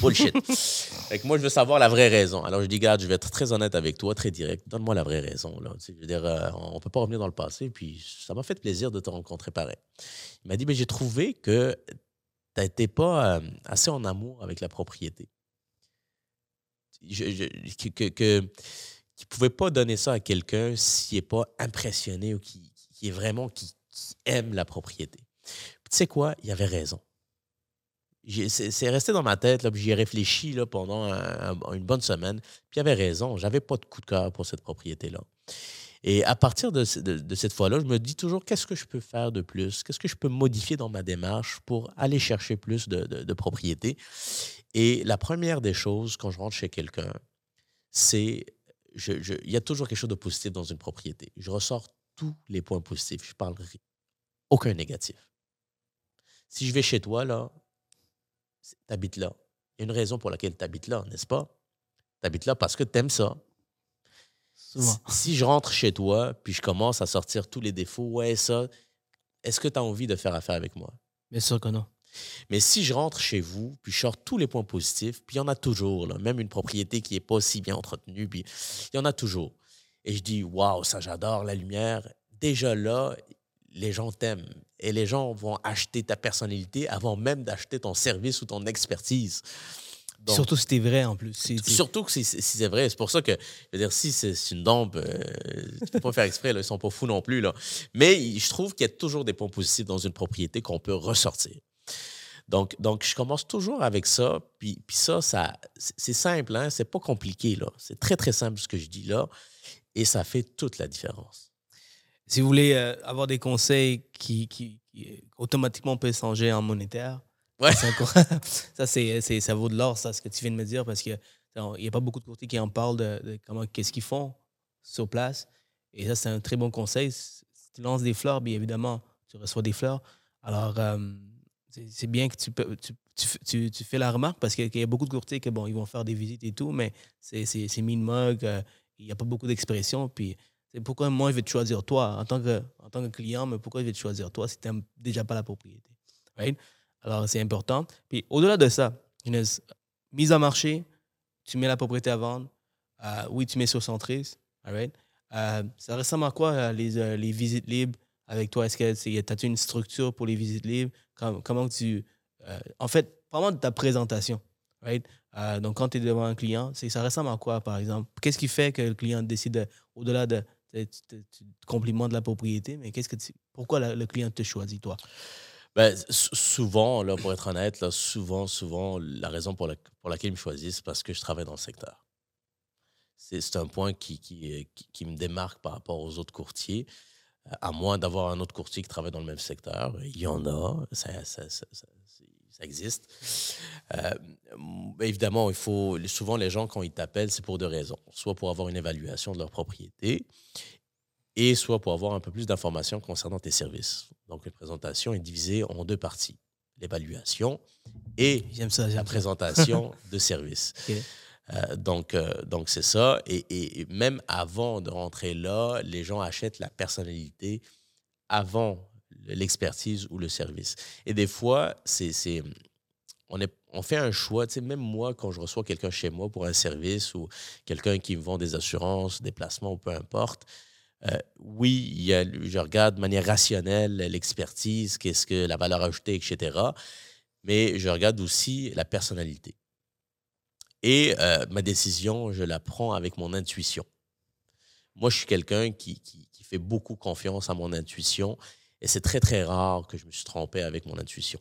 Bullshit. fait moi, je veux savoir la vraie raison. Alors, je dis, garde, je vais être très honnête avec toi, très direct. Donne-moi la vraie raison. Là. je veux dire, euh, on ne peut pas revenir dans le passé, puis ça m'a fait plaisir de te rencontrer pareil. Il m'a dit, mais j'ai trouvé que tu n'étais pas euh, assez en amour avec la propriété. Que, que qui ne pouvait pas donner ça à quelqu'un s'il n'est pas impressionné ou qui, qui est vraiment qui, aime la propriété. tu sais quoi? Il avait raison. C'est resté dans ma tête, j'y ai réfléchi là, pendant une bonne semaine. Puis il avait raison, j'avais pas de coup de cœur pour cette propriété-là. Et à partir de, cette fois-là, je me dis toujours qu'est-ce que je peux faire de plus? Qu'est-ce que je peux modifier dans ma démarche pour aller chercher plus de, propriétés? Et la première des choses, quand je rentre chez quelqu'un, c'est il y a toujours quelque chose de positif dans une propriété. Je ressors tous les points positifs. Je parle aucun négatif. Si je vais chez toi, là, tu habites là. Il y a une raison pour laquelle tu habites là, n'est-ce pas? Tu habites là parce que tu aimes ça. Si, je rentre chez toi, puis je commence à sortir tous les défauts, ouais, ça, est-ce que tu as envie de faire affaire avec moi? Bien sûr que non. Mais si je rentre chez vous, puis je sors tous les points positifs, puis il y en a toujours, là, même une propriété qui n'est pas si bien entretenue, puis il y en a toujours. Et je dis, waouh, ça j'adore, la lumière. Déjà là, les gens t'aiment. Et les gens vont acheter ta personnalité avant même d'acheter ton service ou ton expertise. Surtout si c'est vrai en plus. Surtout que si, c'est vrai. C'est pour ça que, je veux dire, si c'est une dompe, euh, tu peux pas faire exprès, là, ils sont pas fous non plus. Là. Mais je trouve qu'il y a toujours des points positifs dans une propriété qu'on peut ressortir. Donc, donc, je commence toujours avec ça. Puis, puis ça, ça c'est simple, hein? c'est pas compliqué. là. C'est très, très simple ce que je dis là. Et ça fait toute la différence. Si vous voulez euh, avoir des conseils qui, qui, automatiquement peuvent changer en monétaire, ouais. ça, c'est, ça vaut de l'or, ça, ce que tu viens de me dire, parce qu'il n'y a pas beaucoup de courtiers qui en parlent de, comment, qu'est-ce qu'ils font sur place. Et ça, c'est un très bon conseil. Si tu lances des fleurs, bien évidemment, tu reçois des fleurs. Alors, euh, c'est bien que tu, peux, tu, tu, fais la remarque parce qu'il y a beaucoup de courtiers qui bon, vont faire des visites et tout, mais c'est mine mug, euh, il n'y a pas beaucoup d'expression. Puis c'est pourquoi moi, je vais te choisir toi en tant que, en tant que client, mais pourquoi je vais te choisir toi si tu n'aimes déjà pas la propriété? Alors, c'est important. Puis au-delà de ça, une mise en marché, tu mets la propriété à vendre, Euh, oui, tu mets sur Centris. All right? Euh, ça ressemble à quoi euh, les, les visites libres avec toi? Est-ce que tu as une structure pour les visites libres? Comment, tu. en fait, parle de ta présentation. Right? Donc, quand tu es devant un client, ça ressemble à quoi, par exemple? Qu'est-ce qui fait que le client décide, de- au-delà de. Tu, tu- tu compliments de la propriété, mais qu'est-ce que pourquoi le client te choisit, toi? Ben, souvent, là, pour être honnête, là, souvent, souvent, la raison pour, la- pour laquelle ils me choisissent, c'est parce que je travaille dans le secteur. C'est un point qui, euh, qui- qui me démarque par rapport aux autres courtiers. Euh, À moins d'avoir un autre courtier qui travaille dans le même secteur. Il y en a, ça, ça- ça- existe. Euh, évidemment, il faut, souvent, les gens, quand ils t'appellent, c'est pour deux raisons. Soit pour avoir une évaluation de leur propriété, et soit pour avoir un peu plus d'informations concernant tes services. Donc, une présentation est divisée en deux parties. L'évaluation et ça, la ça. présentation de services. Ok. Euh, donc, euh, donc c'est ça. Et, et- et même avant de rentrer là, les gens achètent la personnalité avant l'expertise ou le service. Et des fois, c'est, c'est- on, est, on fait un choix. Tu sais, même moi, quand je reçois quelqu'un chez moi pour un service ou quelqu'un qui me vend des assurances, des placements ou peu importe, euh, oui, je regarde de manière rationnelle l'expertise, qu'est-ce que la valeur ajoutée, etc. Mais je regarde aussi la personnalité. Et euh, ma décision, je la prends avec mon intuition. Moi, je suis quelqu'un qui, qui- qui fait beaucoup confiance à mon intuition et c'est très, très rare que je me suis trompé avec mon intuition.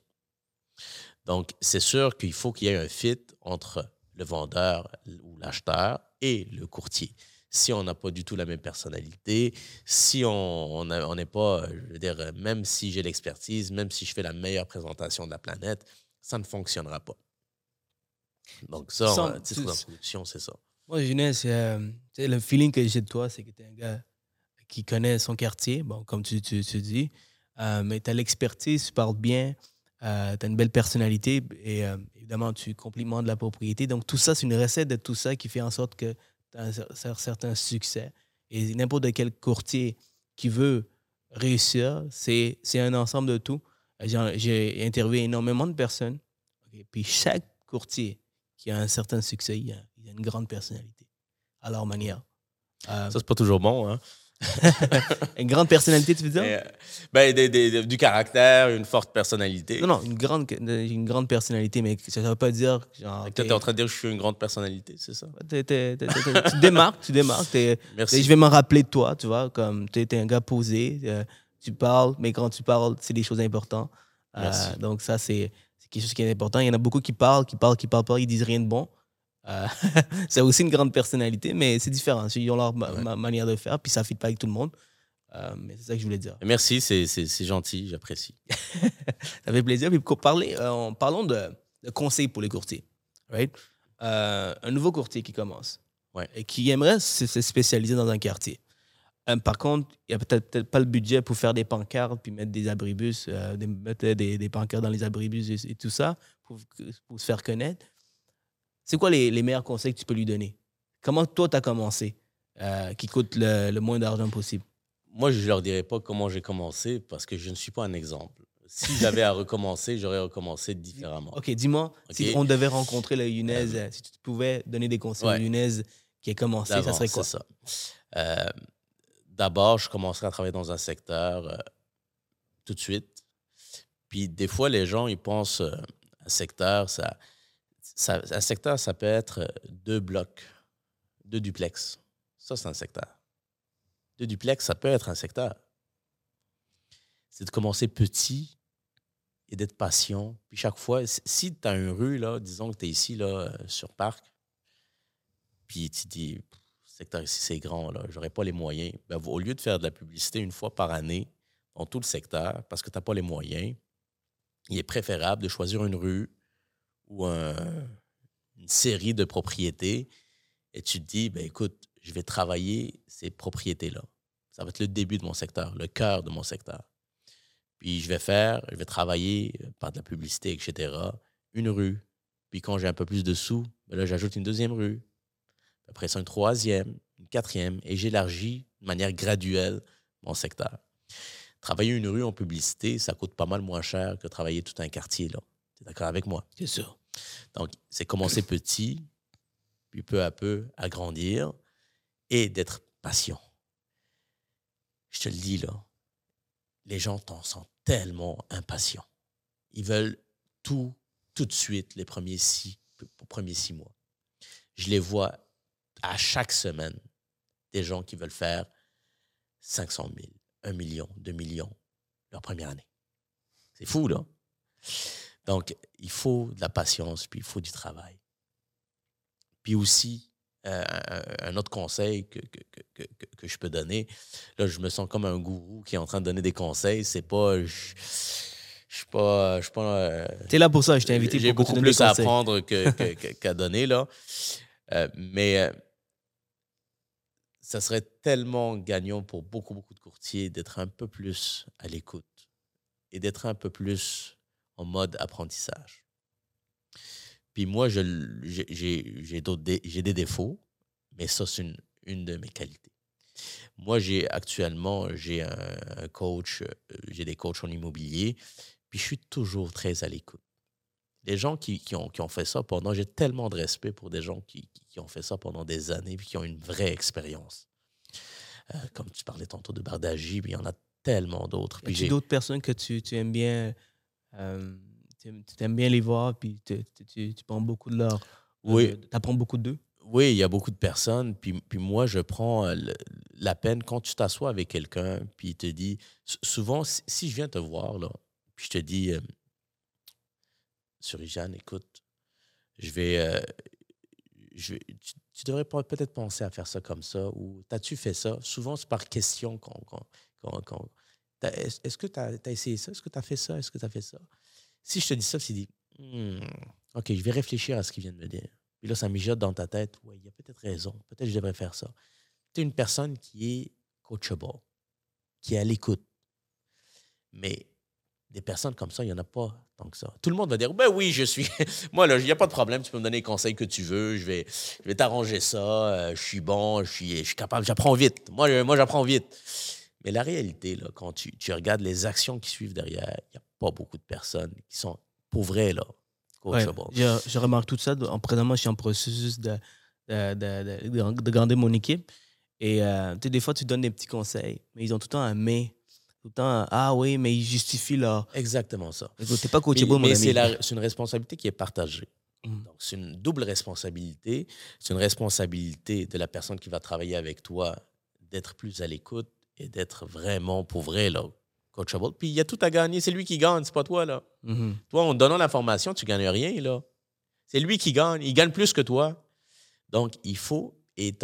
Donc, c'est sûr qu'il faut qu'il y ait un fit entre le vendeur ou l'acheteur et le courtier. Si on n'a pas du tout la même personnalité, si on on on n'est pas, je veux dire, même si j'ai l'expertise, même si je fais la meilleure présentation de la planète, ça ne fonctionnera pas. Donc ça, Sans- à titre d'introduction, c'est ça. Moi, Jeunesse, euh, tu sais, le feeling que j'ai de toi, c'est que tu es un gars qui connaît son quartier, bon, comme tu, tu, tu dis, Euh, mais tu as l'expertise, tu parles bien, tu as une belle personnalité et euh, évidemment, tu complimentes la propriété. Donc, tout ça, c'est une recette de tout ça qui fait en sorte que un cer- cer- certain succès. Et n'importe quel courtier qui veut réussir, c'est un ensemble de tout. J'ai interviewé énormément de personnes. ok, Puis chaque courtier qui a un certain succès, il a, il a une grande personnalité à leur manière. Euh, Ça, c'est pas toujours bon, hein? une grande personnalité, tu veux dire? Euh, ben, des- des- des- du caractère, une forte personnalité. Non, non, une grande, une grande personnalité, mais ça ne veut pas dire genre. Toi, t'es en train de dire que je suis une grande personnalité, c'est ça? t'es- t'es- tu démarques, tu démarques. t'es- Merci. je vais m'en rappeler de toi, tu vois, comme tu es un gars posé, euh, tu parles, mais quand tu parles, c'est des choses importantes. Euh, donc ça, c'est c'est quelque chose qui est important. Il y en a beaucoup qui parlent, qui parlent, qui parlent pas, ils disent rien de bon. Euh, c'est aussi une grande personnalité, mais c'est différent. Ils ont leur ma- Ouais. ma- manière de faire, puis ça ne fit pas avec tout le monde. Euh, mais c'est ça que je voulais dire. Merci, c'est gentil, j'apprécie. Ça fait plaisir. Puis pour parler, euh, en parlons de, de conseils pour les courtiers. Right? Euh, un nouveau courtier qui commence Ouais. et qui aimerait se, se spécialiser dans un quartier. Par contre, il n'y a peut-être peut-être pas le budget pour faire des pancartes puis mettre des abribus, des, mettre des, des pancartes dans les abribus et, et tout ça pour, pour se faire connaître. C'est quoi les, les meilleurs conseils que tu peux lui donner? Comment toi, tu as commencé euh, qui coûte le, le moins d'argent possible? Moi, je ne leur dirai pas comment j'ai commencé parce que je ne suis pas un exemple. Si j'avais à recommencer, j'aurais recommencé différemment. OK, dis-moi, si on devait rencontrer le Younes, euh, si tu pouvais donner des conseils Ouais. au Younes qui a commencé, ça serait quoi? ça. Euh, D'abord, je commencerai à travailler dans un secteur euh, tout de suite. Puis des fois, les gens, ils pensent un secteur, ça, un secteur, ça peut être euh, deux blocs, deux duplex. Ça, c'est un secteur. Deux duplex, ça peut être un secteur. C'est de commencer petit et d'être patient. Puis chaque fois, si- tu as une rue, là, disons que tu es ici, là, euh, sur Parc, puis tu dis, secteur ici, c'est grand, là, j'aurais pas les moyens. Ben, au lieu de faire de la publicité une fois par année dans tout le secteur, parce que tu n'as pas les moyens, il est préférable de choisir une rue ou un- une série de propriétés et tu te dis, ben, écoute, je vais travailler ces propriétés-là. Ça va être le début de mon secteur, le cœur de mon secteur. Puis je vais faire, je vais travailler euh, par de la publicité, etc., une rue. Puis quand j'ai un peu plus de sous, ben là, j'ajoute une deuxième rue. Après ça, une troisième, une quatrième, et j'élargis de manière graduelle mon secteur. Travailler une rue en publicité, ça coûte pas mal moins cher que travailler tout un quartier. là. Tu es d'accord avec moi? C'est sûr. Donc, c'est commencer petit, puis peu à peu agrandir et d'être patient. Je te le dis là, les gens t'en sont tellement impatients. Ils veulent tout, tout de suite, les premiers six, premiers six mois. Je les vois à chaque semaine, des gens qui veulent faire 500 000, 1 million, 2 millions leur première année. C'est fou, là. Donc, il faut de la patience, puis il faut du travail. Puis aussi, euh, un autre conseil que, que, que, que, je peux donner, là, je me sens comme un gourou qui est en train de donner des conseils. C'est pas. Je, je suis pas. Je suis pas euh, T'es là pour ça, je t'ai invité J'ai beaucoup plus à apprendre qu'à donner, là. Euh, mais ça serait tellement gagnant pour beaucoup, beaucoup de courtiers d'être un peu plus à l'écoute et d'être un peu plus en mode apprentissage. Puis moi, j'ai des défauts, mais ça, c'est une, une, de mes qualités. Moi, j'ai actuellement, j'ai un, coach, euh, j'ai des coachs en immobilier, puis je suis toujours très à l'écoute. Les gens qui, qui, ont, qui, ont, fait ça pendant, j'ai tellement de respect pour des gens qui, qui, ont fait ça pendant des années, puis qui ont une vraie expérience. Euh, comme tu parlais tantôt de Bardagie, puis il y en a tellement d'autres. Puis j'ai d'autres personnes que tu, tu aimes bien, euh, tu aimes bien les voir, puis tu, prends beaucoup de leur. Oui. tu apprends beaucoup d'eux? Oui, il y a beaucoup de personnes. Puis, puis moi, je prends la peine quand tu t'assois avec quelqu'un, puis il te dit. Souvent, si, je viens te voir, là, puis je te dis, euh, écoute, je vais. Euh, je tu, devrais peut-être penser à faire ça comme ça, ou t'as-tu fait ça? Souvent, c'est par question qu'on. Est-ce que tu as, essayé ça? Est-ce que tu as fait ça? Est-ce que tu as fait ça? Si je te dis ça, tu dis, hmm, OK, je vais réfléchir à ce qu'il vient de me dire. Puis là, ça mijote dans ta tête. Oui, il y a peut-être raison. Peut-être je devrais faire ça. Tu es une personne qui est coachable, qui est à l'écoute. Mais des personnes comme ça, il n'y en a pas tant que ça. Tout le monde va dire Ben oui, je suis. moi, là, il n'y a pas de problème, tu peux me donner les conseils que tu veux, je vais, je vais t'arranger ça, euh, je suis bon, je suis, je suis capable, j'apprends vite. Moi, moi j'apprends vite. Mais la réalité, là, quand tu, tu regardes les actions qui suivent derrière, il n'y a pas beaucoup de personnes qui sont pour vrai, là, coachable. je, remarque tout ça. En, présentement, je suis en processus de, de, de, de, grandir mon équipe. Et euh, des fois, tu donnes des petits conseils, mais ils ont tout le temps un mais tout le temps, ah oui, mais ils justifient là. Exactement ça. T'es pas coachable, mon mais c'est une responsabilité qui est partagée. Mm. Donc, c'est une double responsabilité. C'est une responsabilité de la personne qui va travailler avec toi d'être plus à l'écoute et d'être vraiment pour vrai, là, coachable. Puis il y a tout à gagner. C'est lui qui gagne, c'est pas toi, là. Mm-hmm. Toi, en donnant l'information, tu gagnes rien, là. C'est lui qui gagne. Il gagne plus que toi. Donc, il faut. Et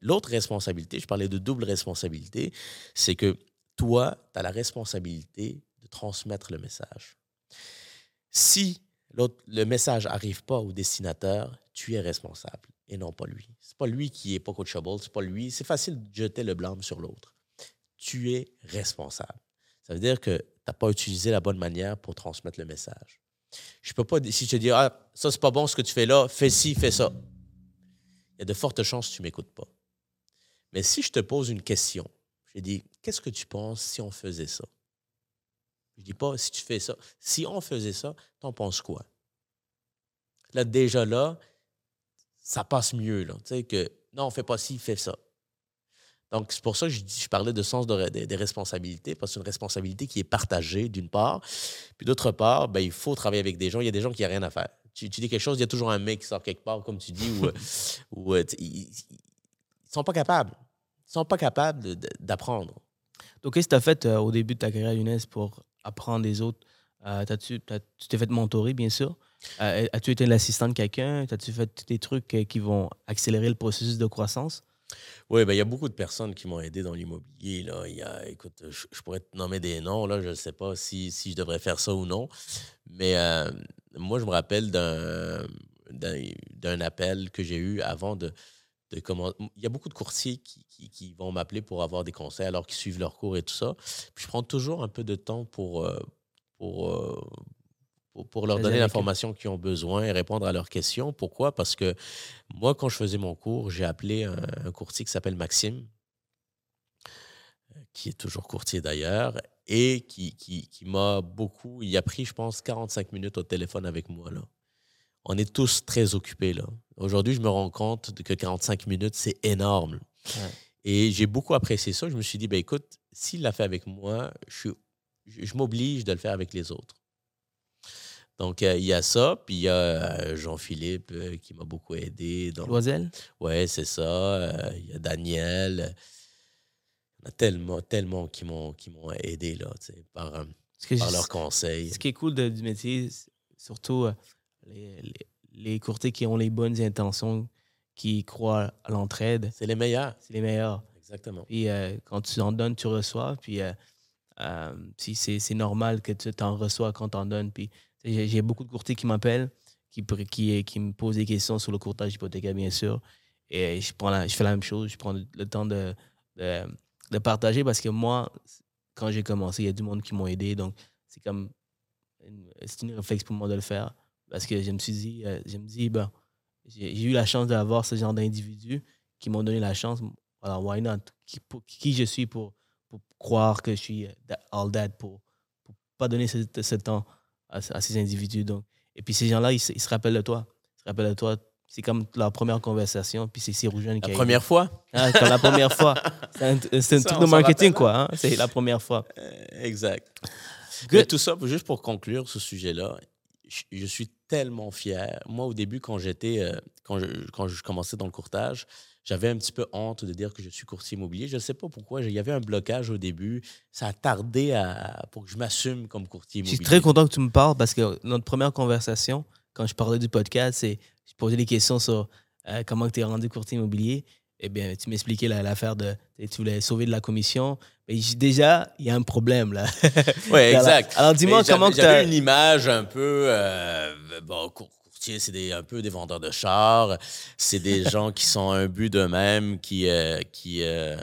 l'autre responsabilité, je parlais de double responsabilité, c'est que toi, tu as la responsabilité de transmettre le message. Si le message n'arrive pas au destinateur, tu es responsable et non pas lui. C'est pas lui qui est pas coachable, c'est pas lui. C'est facile de jeter le blâme sur l'autre. Tu es responsable. Ça veut dire que tu n'as pas utilisé la bonne manière pour transmettre le message. Je peux pas, si je te dis, ah, ça c'est pas bon ce que tu fais là, fais ci, fais ça. Il y a de fortes chances que tu m'écoutes pas. Mais si je te pose une question, je dis, qu'est-ce que tu penses si on faisait ça? Je dis pas si tu fais ça. Si on faisait ça, t'en penses quoi? Là, déjà là, ça passe mieux. Là. Tu sais, que non, on fait pas ci, fais ça. Donc, c'est pour ça que je, parlais de sens des responsabilités, parce que c'est une responsabilité qui est partagée, d'une part. Puis d'autre part, ben, il faut travailler avec des gens. Il y a des gens qui n'ont rien à faire. Tu, dis quelque chose, il y a toujours un mec qui sort quelque part, comme tu dis, où, euh, ils ne sont pas capables ne sont pas capables d'apprendre. Donc, qu'est-ce que tu as fait euh, au début de ta carrière, Younes, pour apprendre des autres? Euh, tu t'es fait mentorer, bien sûr. Euh, as-tu été l'assistant de quelqu'un? As-tu fait des trucs qui vont accélérer le processus de croissance? Oui, ben, il y a beaucoup de personnes qui m'ont aidé dans l'immobilier. Là. Y a, écoute, je, pourrais te nommer des noms, là, je ne sais pas si, si, je devrais faire ça ou non. Mais moi, je me rappelle d'un appel que j'ai eu avant de, comment. Il y a beaucoup de courtiers qui, qui, vont m'appeler pour avoir des conseils alors qu'ils suivent leur cours et tout ça. Puis je prends toujours un peu de temps pour, euh, pour, euh, pour, pour, leur donner l'information qu'ils ont besoin et répondre à leurs questions. Pourquoi? Parce que moi, quand je faisais mon cours, j'ai appelé un, courtier qui s'appelle Maxime, qui est toujours courtier d'ailleurs, et qui, qui, qui m'a beaucoup. Il a pris, je pense, 45 minutes au téléphone avec moi. Là on est tous très occupés. là. Aujourd'hui, je me rends compte que 45 minutes, c'est énorme. Ouais. Et j'ai beaucoup apprécié ça. Je me suis dit, ben écoute, s'il l'a fait avec moi, je, suis- je, je m'oblige de le faire avec les autres. Donc, euh, il y a ça. Puis, il y a euh, Jean-Philippe euh, qui m'a beaucoup aidé. Donc, Loisel? ouais, c'est ça. Il y a Daniel. Il y en a tellement, tellement qui m'ont, qui m'ont aidé là, par, par leurs conseils. Ce qui est cool de- du métier, surtout les, les, les courtiers qui ont les bonnes intentions, qui croient à l'entraide, C'est les meilleurs. c'est les meilleurs. Exactement. Puis quand tu en donnes, tu reçois. Puis si c'est c'est normal que tu t'en reçois quand tu en donnes. Puis j'ai beaucoup de courtiers qui m'appellent, qui, qui, me posent des questions sur le courtage hypothécaire, bien sûr. Et je, prends je fais la même chose. Je prends le, temps de, de, partager parce que moi, quand j'ai commencé, il y a du monde qui m'ont aidé. Donc, c'est comme c'est une réflexe pour moi de le faire. Parce que je me suis dit, euh, je me dis, ben, j'ai eu la chance d'avoir ce genre d'individus qui m'ont donné la chance. Alors, why not? Qui, pour- qui je suis pour, pour croire que je suis euh, all that, pour ne pas donner ce temps à, à ces individus. Donc. Et puis, ces gens-là, ils, se- ils se rappellent de toi. Ils se rappellent de toi. C'est comme leur première conversation. Puis, c'est Siroujane qui La première fois? Ah, la première fois. C'est un, truc de marketing, quoi. hein. C'est la première fois. Euh, exact. Good. Mais tout ça, juste pour conclure ce sujet-là, je, je suis tellement fier. Moi, au début, quand j'étais, euh, quand, je, quand je commençais dans le courtage, j'avais un petit peu honte de dire que je suis courtier immobilier. Je ne sais pas pourquoi. Il y avait un blocage au début. Ça a tardé à, pour que je m'assume comme courtier Je immobilier. suis très content que tu me parles parce que notre première conversation, quand je parlais du podcast, c'est je posais des questions sur euh, comment tu es rendu courtier immobilier. Eh bien, tu m'expliquais la- l'affaire de tu voulais sauver de la commission. Mais déjà, il y a un problème là. Oui, exact. Alors, dis-moi comment J'avais t'as- une image un peu. euh, bon, cour- c'est des- un peu des vendeurs de chars. C'est des gens qui sont un but d'eux-mêmes, qui. euh, qui euh,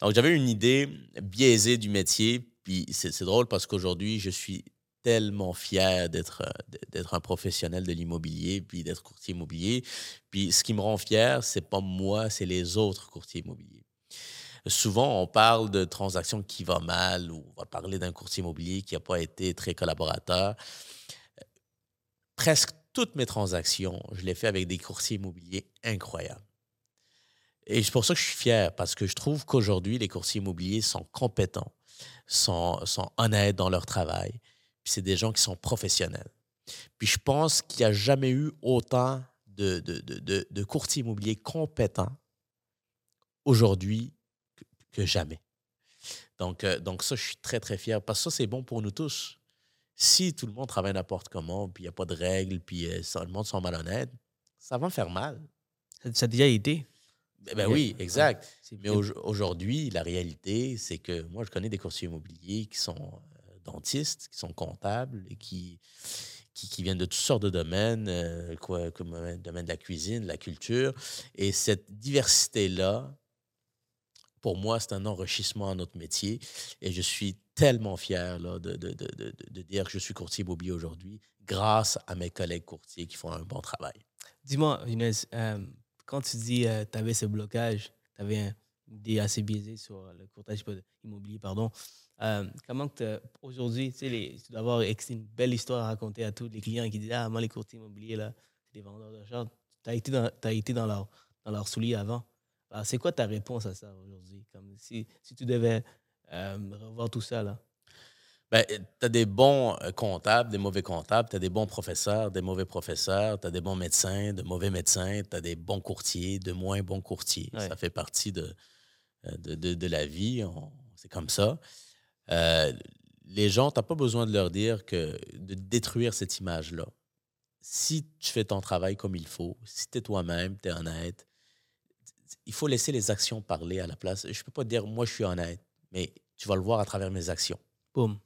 Donc, j'avais une idée biaisée du métier. Puis, c'est c'est drôle parce qu'aujourd'hui, je suis tellement fier d'être euh, d'être un professionnel de l'immobilier puis d'être courtier immobilier. Puis ce qui me rend fier, c'est pas moi, c'est les autres courtiers immobiliers. Souvent, on parle de transactions qui vont mal ou on va parler d'un courtier immobilier qui n'a pas été très collaborateur. Presque toutes mes transactions, je les fais avec des courtiers immobiliers incroyables. Et c'est pour ça que je suis fier, parce que je trouve qu'aujourd'hui, les courtiers immobiliers sont compétents, sont, honnêtes dans leur travail. C'est des gens qui sont professionnels. Puis je pense qu'il n'y a jamais eu autant de, de, de, courtiers immobiliers compétents aujourd'hui que, que jamais. Donc, euh, donc ça, je suis très, très fier, parce que ça, c'est bon pour nous tous. Si tout le monde travaille n'importe comment, puis il n'y a pas de règles, puis euh, ça- le monde sont malhonnêtes, ça va faire mal. Ça, ça a déjà été. Ben, ben oui, exact. Mais au- aujourd'hui, la réalité, c'est que moi, je connais des courtiers immobiliers qui sont euh, dentistes, qui sont comptables et qui, qui, qui viennent de toutes sortes de domaines, euh, quoi, comme le domaine de la cuisine, de la culture. Et cette diversité-là, pour moi, c'est un enrichissement à notre métier. Et je suis tellement fier là, de, de, de, de, dire que je suis courtier immobilier aujourd'hui grâce à mes collègues courtiers qui font un bon travail. Dis-moi, Younes, euh, quand tu dis que tu avais ce blocage, tu avais une idée assez biaisée sur le courtage immobilier, pardon. euh, comment aujourd'hui, tu sais, tu dois avoir une belle histoire à raconter à tous les clients qui disent Ah, moi, les courtiers immobiliers, là, c'est des vendeurs de chars. Tu as été dans, t'as été dans dans leur avant? Alors, c'est quoi ta réponse à ça aujourd'hui? Comme si, si tu devais euh, revoir tout ça, là? Ben, tu as des bons euh, comptables, des mauvais comptables, tu as des bons professeurs, des mauvais professeurs, tu as des bons médecins, de mauvais médecins, tu as des bons courtiers, de moins bons courtiers. Ouais. Ça fait partie de, euh, de, de- de la vie, on- c'est comme ça. Euh, les gens, tu n'as pas besoin de leur dire que de détruire cette image-là. Si tu fais ton travail comme il faut, si tu es toi-même, tu es honnête, il faut laisser les actions parler à la place. Je ne peux pas dire, moi, je suis honnête, mais tu vas le voir à travers mes actions. Boum.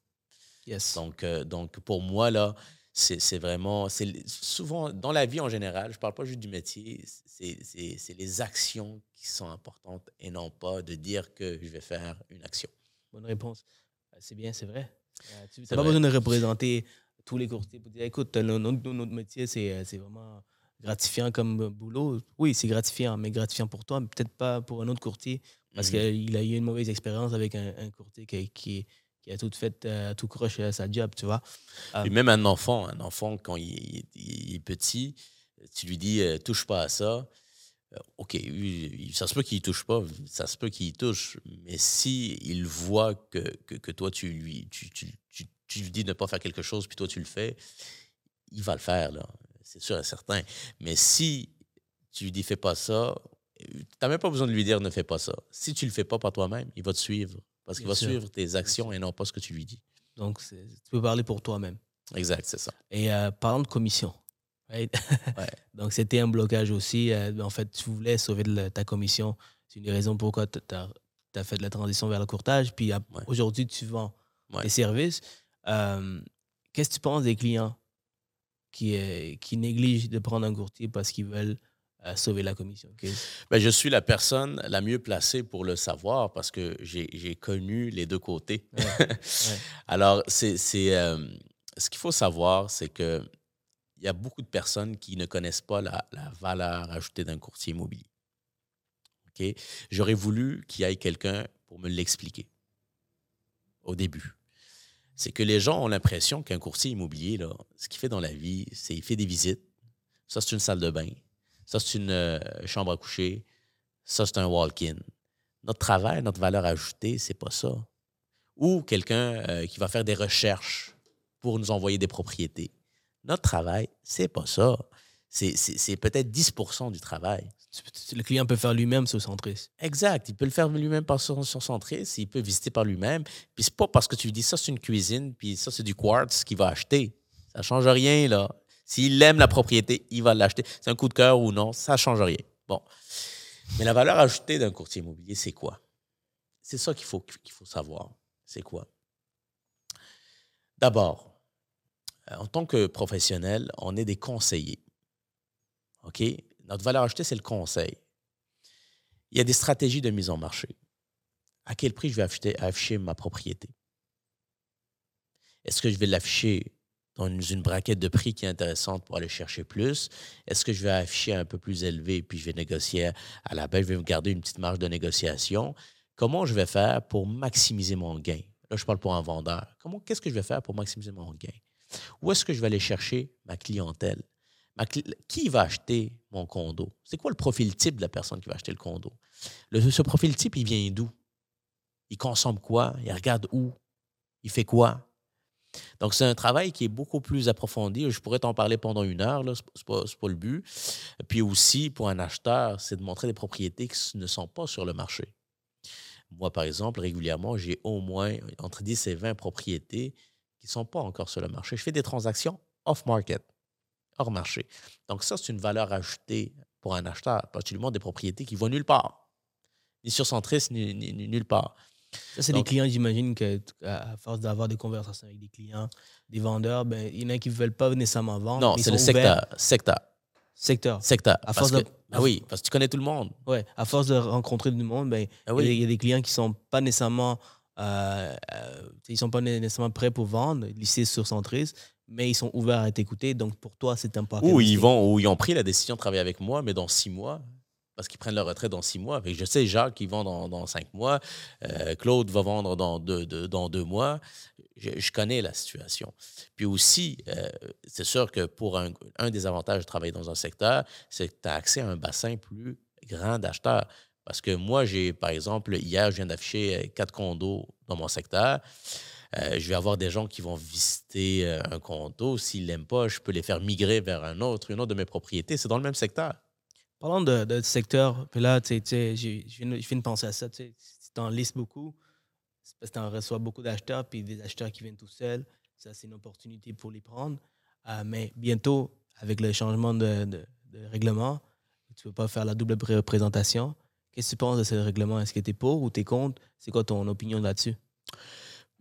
Yes. Donc, euh, donc pour moi, là, c'est vraiment. Souvent, dans la vie en général, je ne parle pas juste du métier, c'est les actions qui sont importantes et non pas de dire que je vais faire une action. Bonne réponse. Euh, C'est bien, c'est vrai. Euh, tu n'as pas besoin de représenter tous les courtiers pour dire écoute, notre, notre métier, c'est vraiment gratifiant comme euh, boulot. Oui, c'est gratifiant, mais gratifiant pour toi, peut-être pas pour un autre courtier parce Mhm. qu'il a eu une mauvaise expérience avec un, un courtier qui, qui, qui a tout fait, euh, tout croche à sa job, tu vois. Et même un enfant, un enfant, quand il, il est petit, tu lui dis euh, touche pas à ça. Euh, OK, ça se peut qu'il touche pas, ça se peut qu'il touche, mais si il voit que, que, que toi, tu lui, tu, tu, tu, tu, lui dis de ne pas faire quelque chose, puis toi, tu le fais, il va le faire, là. C'est sûr et certain. Mais si tu lui dis fais pas ça, tu n'as même pas besoin de lui dire ne fais pas ça. Si tu le fais pas par toi-même, il va te suivre. Parce qu'il va suivre tes actions et non pas ce que tu lui dis. Donc, tu peux parler pour toi-même. Exact, c'est ça. Et euh, parlant de commission, Donc, c'était un blocage aussi. Euh, en fait, tu voulais sauver ta commission. C'est une des raisons pourquoi tu as, fait de la transition vers le courtage. Puis aujourd'hui, tu vends tes services. Euh, qu'est-ce que tu penses des clients qui, euh, qui négligent de prendre un courtier parce qu'ils veulent sauver la commission? Ben, je suis la personne la mieux placée pour le savoir parce que j'ai connu les deux côtés. Alors, c'est ce qu'il faut savoir, c'est que il y a beaucoup de personnes qui ne connaissent pas la, valeur ajoutée d'un courtier immobilier. Ok, J'aurais voulu qu'il y ait quelqu'un pour me l'expliquer au début. C'est que les gens ont l'impression qu'un courtier immobilier, ce qu'il fait dans la vie, c'est qu'il fait des visites. Ça, c'est une salle de bain. Ça, c'est une euh, chambre à coucher. Ça, c'est un walk-in. Notre travail, notre valeur ajoutée, c'est pas ça. Ou quelqu'un euh, qui va faire des recherches pour nous envoyer des propriétés. Notre travail, c'est pas ça. C'est peut-être 10% du travail. Le client peut faire lui-même sur Centris. Exact. Il peut le faire lui-même par sur, Centris. Il peut visiter par lui-même. Puis c'est pas parce que tu lui dis ça, c'est une cuisine, puis ça, c'est du quartz qu'il va acheter. Ça change rien, là. S'il aime la propriété, il va l'acheter. C'est un coup de cœur ou non, ça change rien. Bon. Mais la valeur ajoutée d'un courtier immobilier, c'est quoi? C'est ça qu'il faut, qu'il faut savoir. C'est quoi? D'abord, euh, en tant que professionnel, on est des conseillers. OK? Notre valeur ajoutée, c'est le conseil. Il y a des stratégies de mise en marché. À quel prix je vais afficher, ma propriété? Est-ce que je vais l'afficher dans une, braquette de prix qui est intéressante pour aller chercher plus? Est-ce que je vais afficher un peu plus élevé puis je vais négocier à la baisse, je vais me garder une petite marge de négociation? Comment je vais faire pour maximiser mon gain? Là, je parle pour un vendeur. Comment, qu'est-ce que je vais faire pour maximiser mon gain? Où est-ce que je vais aller chercher ma clientèle? Qui va acheter mon condo? C'est quoi le profil type de la personne qui va acheter le condo? ce profil type, il vient d'où? Il consomme quoi? Il regarde où? Il fait quoi? Donc, c'est un travail qui est beaucoup plus approfondi. Je pourrais t'en parler pendant une heure, ce n'est pas, pas, le but. Puis aussi, pour un acheteur, c'est de montrer des propriétés qui ne sont pas sur le marché. Moi, par exemple, régulièrement, j'ai au moins entre 10 et 20 propriétés qui ne sont pas encore sur le marché. Je fais des transactions off-market, hors marché. Donc ça, c'est une valeur ajoutée pour un acheteur, particulièrement des propriétés qui vont nulle part, ni sur Centris, ni, nulle part. Ça, c'est des clients, j'imagine qu'à force d'avoir des conversations avec des clients, des vendeurs, ben, il y en a qui ne veulent pas nécessairement vendre. Non, c'est le secteur. Secteur. Secteur. Secteur. À force de... ah oui, parce que tu connais tout le monde. Oui, à force de rencontrer du monde, ben, ah il y a des clients qui ne sont pas nécessairement euh, euh, ils sont pas nécessairement prêts pour vendre, lycée sur Centris, mais ils sont ouverts à t'écouter. Donc, pour toi, c'est important. Ou ils, vont, ou ils ont pris la décision de travailler avec moi, mais dans six mois, parce qu'ils prennent leur retraite dans six mois. je sais, Jacques, ils vend dans, dans cinq mois. Euh, Claude va vendre dans deux, dans deux mois. Je, connais la situation. Puis aussi, c'est sûr que pour un, un, des avantages de travailler dans un secteur, c'est que tu as accès à un bassin plus grand d'acheteurs. Parce que moi, j'ai, par exemple, hier, je viens d'afficher euh, quatre condos dans mon secteur. Euh, je vais avoir des gens qui vont visiter euh, un condo. S'ils ne l'aiment pas, je peux les faire migrer vers un autre, une autre de mes propriétés. C'est dans le même secteur. Parlant de, secteur, puis là, tu sais, je viens de penser à ça. Tu en listes beaucoup, c'est parce que tu en reçois beaucoup d'acheteurs, puis des acheteurs qui viennent tout seuls. Ça, c'est une opportunité pour les prendre. mais bientôt, avec le changement de, de règlement, tu ne peux pas faire la double représentation. Qu'est-ce que tu penses de ce règlement? Est-ce que tu es pour ou tu es contre? C'est quoi ton opinion là-dessus?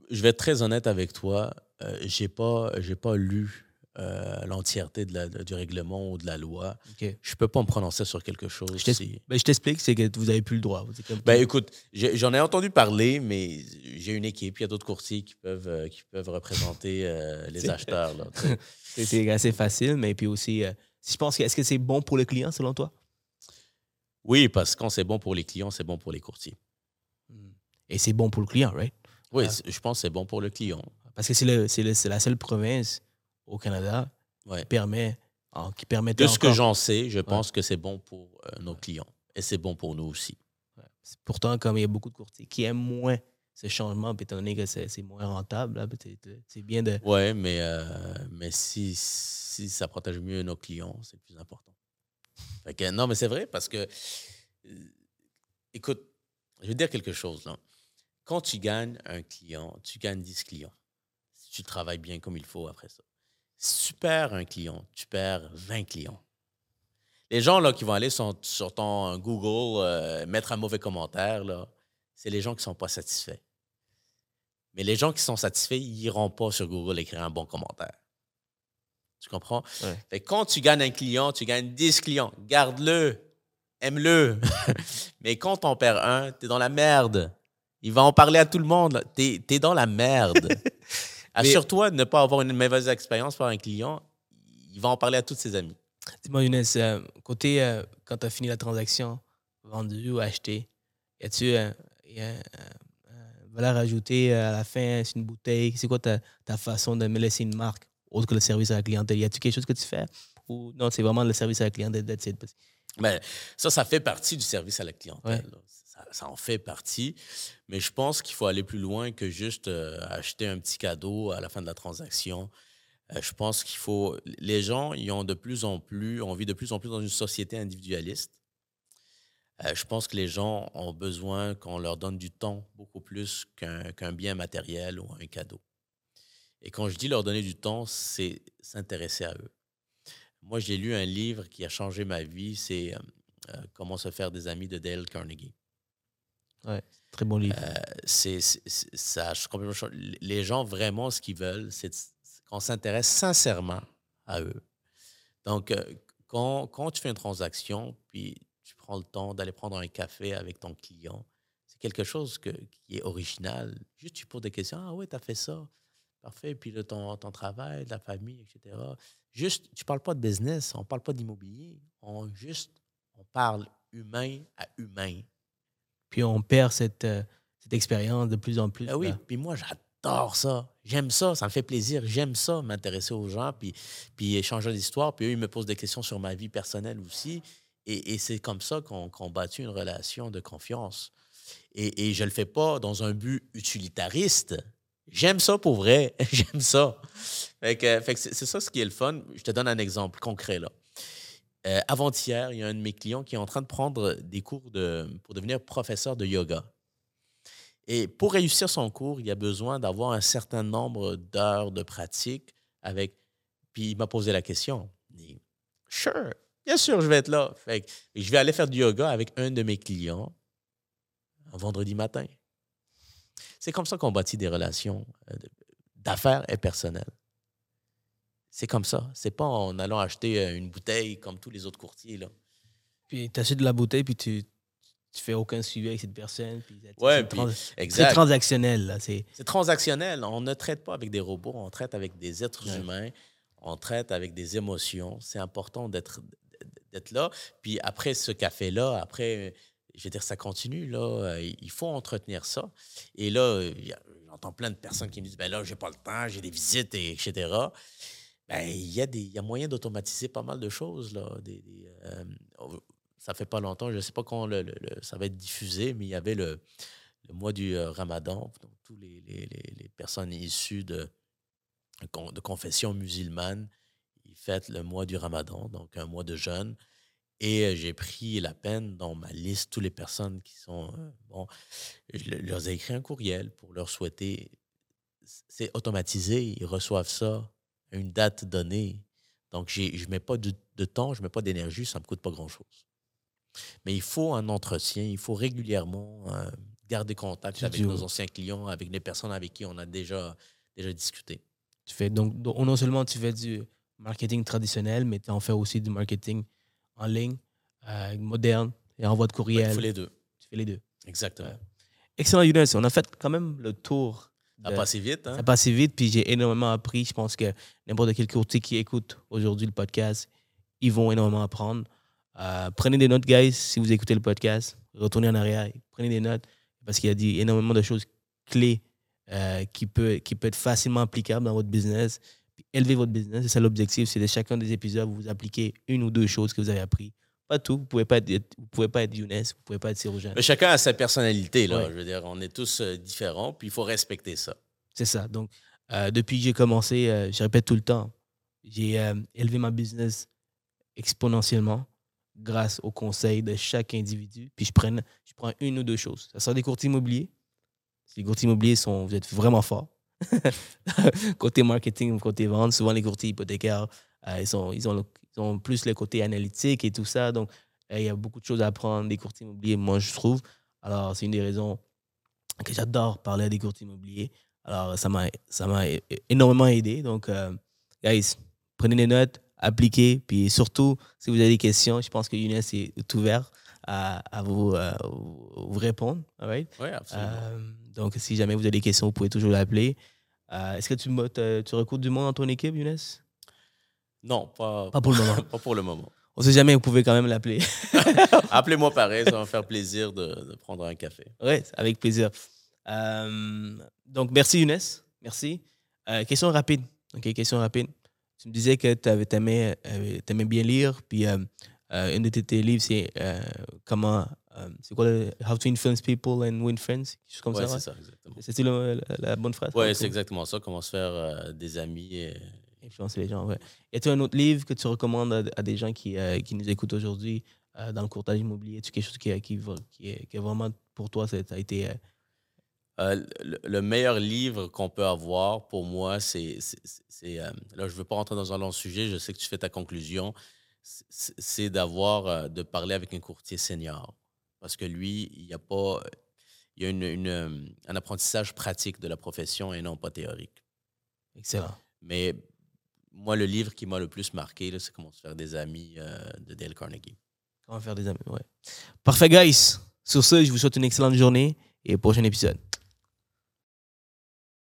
Je vais être très honnête avec toi. Euh, je n'ai pas, pas lu euh, l'entièreté du règlement ou de la loi. Je ne peux pas me prononcer sur quelque chose. Je ben, t'explique, c'est que vous n'avez plus le droit. Ben, écoute, j'en ai entendu parler, mais j'ai une équipe, il y a d'autres courtiers qui peuvent, euh, qui peuvent représenter les acheteurs. c'est assez facile, mais puis aussi, si je pense est-ce que c'est bon pour le client selon toi? Oui, parce que quand c'est bon pour les clients, c'est bon pour les courtiers. Et c'est bon pour le client, right? Oui, Ah. je pense que c'est bon pour le client. Parce que c'est la seule province au Canada Ouais. qui permet, en- qui permet De ce que j'en sais, je pense que c'est bon pour euh, nos clients. Et c'est bon pour nous aussi. Pourtant, comme il y a beaucoup de courtiers qui aiment moins ce changement, étant donné que c'est moins rentable, peut-être, c'est bien de. Oui, mais, euh, mais si, si ça protège mieux nos clients, c'est plus important. Fait que, non, mais c'est vrai parce que, euh, écoute, je vais dire quelque chose. Là. Quand tu gagnes un client, tu gagnes 10 clients. Si tu travailles bien comme il faut après ça. Si tu perds un client, tu perds 20 clients. Les gens là, qui vont aller sur, sur ton Google, euh, mettre un mauvais commentaire, là, c'est les gens qui ne sont pas satisfaits. Mais les gens qui sont satisfaits, ils n'iront pas sur Google écrire un bon commentaire. Tu comprends? Ouais. Fait que quand tu gagnes un client, tu gagnes 10 clients. Garde-le. Aime-le. Mais quand t'en perds un, t'es dans la merde. Il va en parler à tout le monde. Tu es, dans la merde. Assure-toi de ne pas avoir une mauvaise expérience par un client. Il va en parler à tous ses amis. Dis-moi, Younes, euh, côté, euh, quand tu as fini la transaction, vendu ou acheté, y a-tu euh, euh, valeur ajoutée à la fin? C'est une bouteille? C'est quoi ta, ta façon de me laisser une marque autre que le service à la clientèle? Y a-tu quelque chose que tu fais? Ou non, c'est vraiment le service à la clientèle, Mais ça, ça fait partie du service à la clientèle. Ouais. Ça, en fait partie. Mais je pense qu'il faut aller plus loin que juste euh, acheter un petit cadeau à la fin de la transaction. Euh, je pense qu'il faut. Les gens, ils ont de plus en plus, on vit de plus en plus dans une société individualiste. Euh, je pense que les gens ont besoin qu'on leur donne du temps beaucoup plus qu'un bien matériel ou un cadeau. Et quand je dis leur donner du temps, c'est s'intéresser à eux. Moi, j'ai lu un livre qui a changé ma vie, c'est Comment se faire des amis de Dale Carnegie. Très bon livre. Euh, c'est, ça changé. Les gens, vraiment, ce qu'ils veulent, c'est qu'on s'intéresse sincèrement à eux. Donc, euh, quand, quand tu fais une transaction, puis tu prends le temps d'aller prendre un café avec ton client, c'est quelque chose que- qui est original. Juste, tu poses des questions. Ah oui, tu as fait ça. Parfait. Puis là, ton, ton travail, la famille, etc. Juste, tu parles pas de business, on parle pas d'immobilier. On juste, on parle humain à humain. Puis on perd cette, euh, cette expérience de plus en plus. Ah oui, là. puis moi, j'adore ça. J'aime ça, ça me fait plaisir. J'aime ça, m'intéresser aux gens, puis, puis échanger d'histoires. Puis eux, ils me posent des questions sur ma vie personnelle aussi. Et, et c'est comme ça qu'on qu'on bâtit une relation de confiance. Et, et je ne le fais pas dans un but utilitariste. J'aime ça pour vrai. J'aime ça. Fait que, fait que c'est ça ce qui est le fun. Je te donne un exemple concret là. Euh, Avant-hier, il y a un de mes clients qui est en train de prendre des cours de, pour devenir professeur de yoga. Et pour réussir son cours, il a besoin d'avoir un certain nombre d'heures de pratique avec. Puis il m'a posé la question. Il dit, Sure, bien sûr, je vais être là. Fait que je vais aller faire du yoga avec un de mes clients un vendredi matin. C'est comme ça qu'on bâtit des relations euh, d'affaires et personnelles. C'est comme ça. C'est pas en allant acheter euh, une bouteille comme tous les autres courtiers. Là. Puis tu achètes de la bouteille, puis tu, tu fais aucun suivi avec cette personne. Puis, Ouais, puis- trans- c'est Exact. transactionnel. Là. C'est, C'est transactionnel. On ne traite pas avec des robots, on traite avec des êtres Ouais. humains, on traite avec des émotions. C'est important d'être d'être là. Puis après ce café-là, après, je veux dire, ça continue. Là, il faut entretenir ça. Et là, j'entends plein de personnes qui me disent, ben là, j'ai pas le temps, j'ai des visites, et etc. Ben, il y a des, y a moyen d'automatiser pas mal de choses là. Des, des, euh, ça fait pas longtemps, je sais pas quand ça va être diffusé, mais il y avait le, mois du euh, Ramadan, donc tous les, les- personnes issues de, de confession musulmane, ils fêtent le mois du Ramadan, donc un mois de jeûne. Et euh, j'ai pris la peine dans ma liste, toutes les personnes qui sont. euh, bon, je le- leur ai écrit un courriel pour leur souhaiter. C'est automatisé, ils reçoivent ça une date donnée. Donc, je ne mets pas de, de temps, je ne mets pas d'énergie, ça ne me coûte pas grand-chose. Mais il faut un entretien, il faut régulièrement euh, garder contact Tu avec nos anciens clients, avec les personnes avec qui on a déjà, déjà discuté. tu fais, donc, donc, non seulement tu fais du marketing traditionnel, mais tu en fais aussi du marketing en ligne, euh, moderne, et envoi de Ouais, courriel. il faut les deux. Tu fais les deux. Exactement. Excellent, Younes. On a fait quand même le tour. Ça a passé vite, hein? Ça a passé vite, puis j'ai énormément appris. Je pense que n'importe quel courtier qui écoute aujourd'hui le podcast, ils vont énormément apprendre. Euh, prenez des notes, guys, si vous écoutez le podcast. Retournez en arrière, prenez des notes, parce qu'il y a dit énormément de choses clés euh, qui, peut, qui peut être facilement applicable dans votre business. Puis élever votre business, c'est ça l'objectif. C'est de chacun des épisodes, vous appliquez une ou deux choses que vous avez appris. Pas tout. Vous pouvez pas être, vous pouvez pas être Younes, vous pouvez pas être Sirogène. Mais chacun a sa personnalité, là. Ouais. Je veux dire, on est tous euh, différents, puis il faut respecter ça. C'est ça. Donc, euh, depuis que j'ai commencé, euh, je répète tout le temps, j'ai euh, élevé ma business exponentiellement grâce aux conseils de chaque individu. Puis je prends, je prends une ou deux choses. Ça sort des courtiers immobiliers. Si les courtiers immobiliers sont, vous êtes vraiment forts. côté marketing, côté vente, souvent les courtiers hypothécaires, ils, sont, ils, ont, le- ils ont plus le côté analytique et tout ça. Donc, euh, il y a beaucoup de choses à apprendre des courtiers immobiliers, moi, je trouve. Alors, c'est une des raisons que j'adore parler à des courtiers immobiliers. Alors, ça m'a énormément aidé. Donc, euh, guys, prenez des notes, appliquez. Puis surtout, si vous avez des questions, je pense que Younes est ouvert à, à vous, euh, vous répondre. all right? Oui, absolument. Euh, donc, si jamais vous avez des questions, vous pouvez toujours l'appeler. Euh, Est-ce que tu, tu recrutes du monde dans ton équipe, Younes? Non, pas, Pas pour le moment. pas pour le moment. On ne sait jamais, vous pouvez quand même l'appeler. Appelez-moi pareil, ça va me faire plaisir de, de prendre un café. Oui, avec plaisir. Euh, donc, merci Younes. Merci. Euh, question rapide. OK, question rapide. Tu me disais que tu aimais, bien lire, puis euh, euh, un de tes, livres, c'est euh, comment. euh, c'est quoi le How to Influence People and Win Friends? Quelque chose comme Ouais, ça, c'est ouais? ça, exactement. C'est la, la- bonne phrase? Oui, c'est exactement ça. Comment se faire euh, des amis. et- Influencer les gens, ouais. Y a-t-il un autre livre que tu recommandes à, à des gens qui, euh, qui nous écoutent aujourd'hui euh, dans le courtage immobilier? Est-ce quelque chose qui, qui, va- qui, est, qui est vraiment pour toi, ça a été. euh, Euh, le, le meilleur livre qu'on peut avoir pour moi, c'est. euh, là, je ne veux pas rentrer dans un long sujet, je sais que tu fais ta conclusion. C'est d'avoir, euh, de parler avec un courtier senior. Parce que lui, il y a pas. Il y a une, une, euh, un apprentissage pratique de la profession et non pas théorique. excellent. Mais moi, le livre qui m'a le plus marqué, c'est Comment se faire des amis euh, de Dale Carnegie. Comment faire des amis, ouais. Parfait, guys. Sur ce, je vous souhaite une excellente journée et prochain épisode.